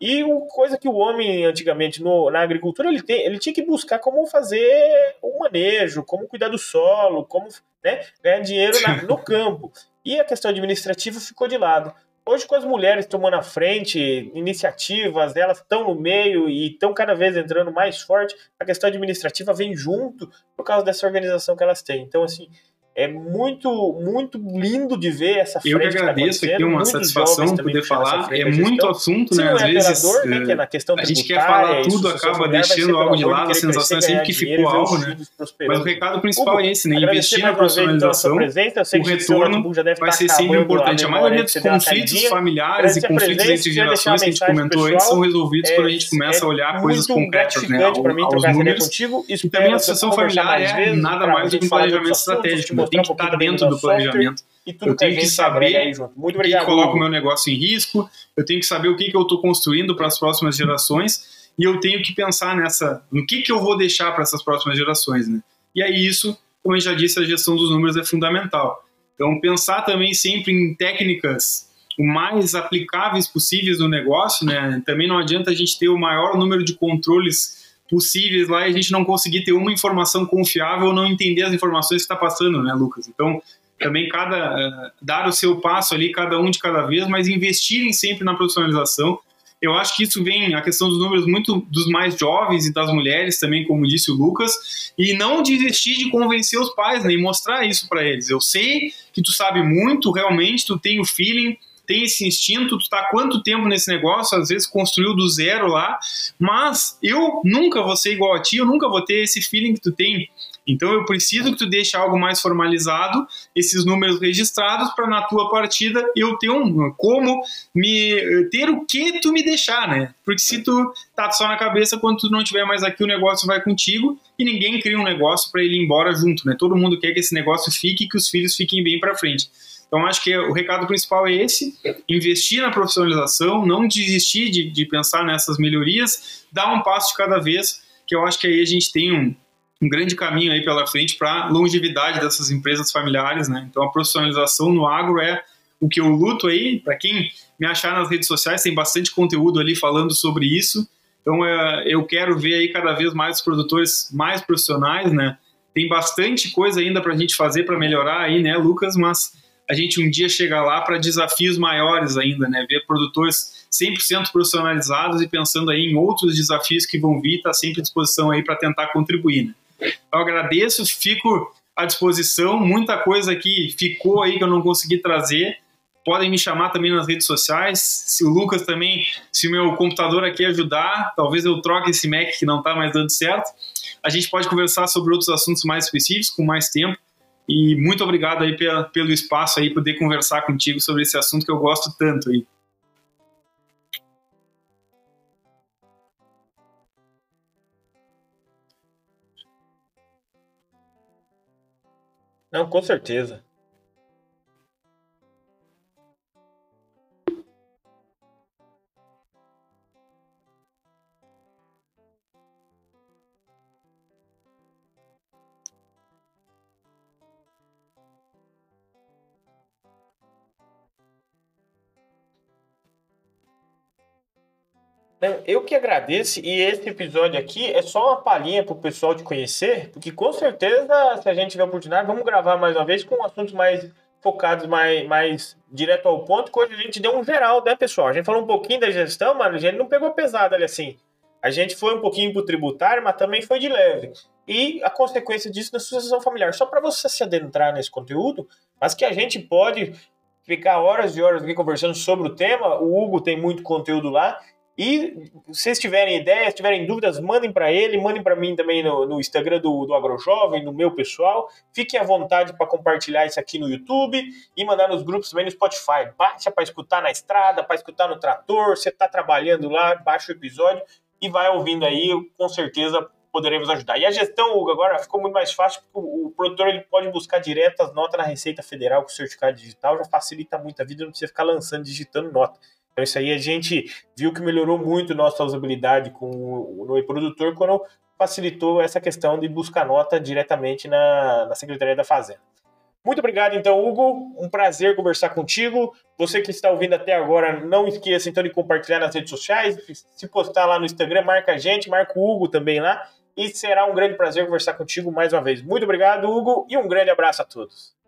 E o, coisa que o homem, antigamente, no, na agricultura, ele, tem, ele tinha que buscar como fazer o manejo, como cuidar do solo, como né, ganhar dinheiro na, no campo. E a questão administrativa ficou de lado. Hoje, com as mulheres tomando a frente, iniciativas, elas estão no meio e estão cada vez entrando mais forte, a questão administrativa vem junto por causa dessa organização que elas têm. Então, assim, é muito, muito lindo de ver essa frente. Eu que agradeço aqui, uma satisfação poder falar. É muito assunto, né? Às é vezes né, que é na questão a gente quer falar tudo, acaba deixando algo de lado, a sensação é sempre que ficou algo, né? Mas o recado principal é esse, né? Investir na profissionalização, o retorno vai ser sempre importante. A maioria dos conflitos familiares e conflitos entre gerações que a gente comentou antes são resolvidos quando a gente começa a olhar coisas concretas, né? Aos números. E também a sucessão familiar é nada mais do que um planejamento estratégico eu tenho que estar dentro do planejamento. eu tenho que, saber Muito o que, que coloca o meu negócio em risco, eu tenho que saber o que, que eu estou construindo para as próximas gerações e eu tenho que pensar nessa, no que, que eu vou deixar para essas próximas gerações. Né? E aí isso, como eu já disse, a gestão dos números é fundamental. Então pensar também sempre em técnicas o mais aplicáveis possíveis no negócio, né? Também não adianta a gente ter o maior número de controles possíveis lá e a gente não conseguir ter uma informação confiável ou não entender as informações que está passando, né, Lucas? Então, também cada uh, dar o seu passo ali, cada um de cada vez, mas investirem sempre na profissionalização. Eu acho que isso vem a questão dos números muito dos mais jovens e das mulheres também, como disse o Lucas, e não desistir de convencer os pais, né, mostrar isso para eles. Eu sei que tu sabe muito, realmente tu tem o feeling, tem esse instinto, tu tá quanto tempo nesse negócio, às vezes construiu do zero lá, mas eu nunca vou ser igual a ti, eu nunca vou ter esse feeling que tu tem. Então eu preciso que tu deixe algo mais formalizado, esses números registrados, para na tua partida eu ter um como me ter o que tu me deixar, né? Porque se tu tá só na cabeça, quando tu não tiver mais aqui, o negócio vai contigo e ninguém cria um negócio para ele ir embora junto, né? Todo mundo quer que esse negócio fique e que os filhos fiquem bem para frente. Então, acho que o recado principal é esse: investir na profissionalização, não desistir de, de pensar nessas melhorias, dar um passo de cada vez, que eu acho que aí a gente tem um, um grande caminho aí pela frente para longevidade dessas empresas familiares, né? Então, a profissionalização no agro é o que eu luto aí. Para quem me achar nas redes sociais, tem bastante conteúdo ali falando sobre isso. Então, é, eu quero ver aí cada vez mais produtores mais profissionais, né? Tem bastante coisa ainda para a gente fazer para melhorar aí, né, Lucas? Mas a gente um dia chega lá para desafios maiores ainda, né? Ver produtores 100% profissionalizados e pensando aí em outros desafios que vão vir, tá sempre à disposição aí para tentar contribuir, né? Eu agradeço, fico à disposição, muita coisa aqui ficou aí que eu não consegui trazer. Podem me chamar também nas redes sociais. Se o Lucas também, se o meu computador aqui ajudar, talvez eu troque esse Mac que não está mais dando certo. A gente pode conversar sobre outros assuntos mais específicos, com mais tempo. E muito obrigado aí pela, pelo espaço aí, poder conversar contigo sobre esse assunto que eu gosto tanto aí. Não, com certeza. Eu que agradeço, e esse episódio aqui é só uma palhinha para o pessoal te conhecer, porque com certeza, se a gente tiver oportunidade, vamos gravar mais uma vez com assuntos mais focados, mais, mais direto ao ponto, que hoje a gente deu um geral, né, pessoal? A gente falou um pouquinho da gestão, mas a gente não pegou pesado ali assim. A gente foi um pouquinho para o tributário, mas também foi de leve. E a consequência disso na sucessão familiar. Só para você se adentrar nesse conteúdo, mas que a gente pode ficar horas e horas aqui conversando sobre o tema. O Hugo tem muito conteúdo lá. E se vocês tiverem ideias, tiverem dúvidas, mandem para ele, mandem para mim também no, no Instagram do, do AgroJovem, no meu pessoal. Fiquem à vontade para compartilhar isso aqui no YouTube e mandar nos grupos também no Spotify. Baixa para escutar na estrada, para escutar no trator. Você está trabalhando lá, baixa o episódio e vai ouvindo aí, com certeza poderemos ajudar. E a gestão, Hugo, agora ficou muito mais fácil, porque o, o produtor ele pode buscar direto as notas na Receita Federal com certificado digital, já facilita muito a vida, não precisa ficar lançando, digitando nota. Então, isso aí a gente viu que melhorou muito nossa usabilidade com o e-produtor quando facilitou essa questão de buscar nota diretamente na, na Secretaria da Fazenda. Muito obrigado, então, Hugo. Um prazer conversar contigo. Você que está ouvindo até agora, não esqueça então de compartilhar nas redes sociais. Se postar lá no Instagram, marca a gente, marca o Hugo também lá. E será um grande prazer conversar contigo mais uma vez. Muito obrigado, Hugo, e um grande abraço a todos.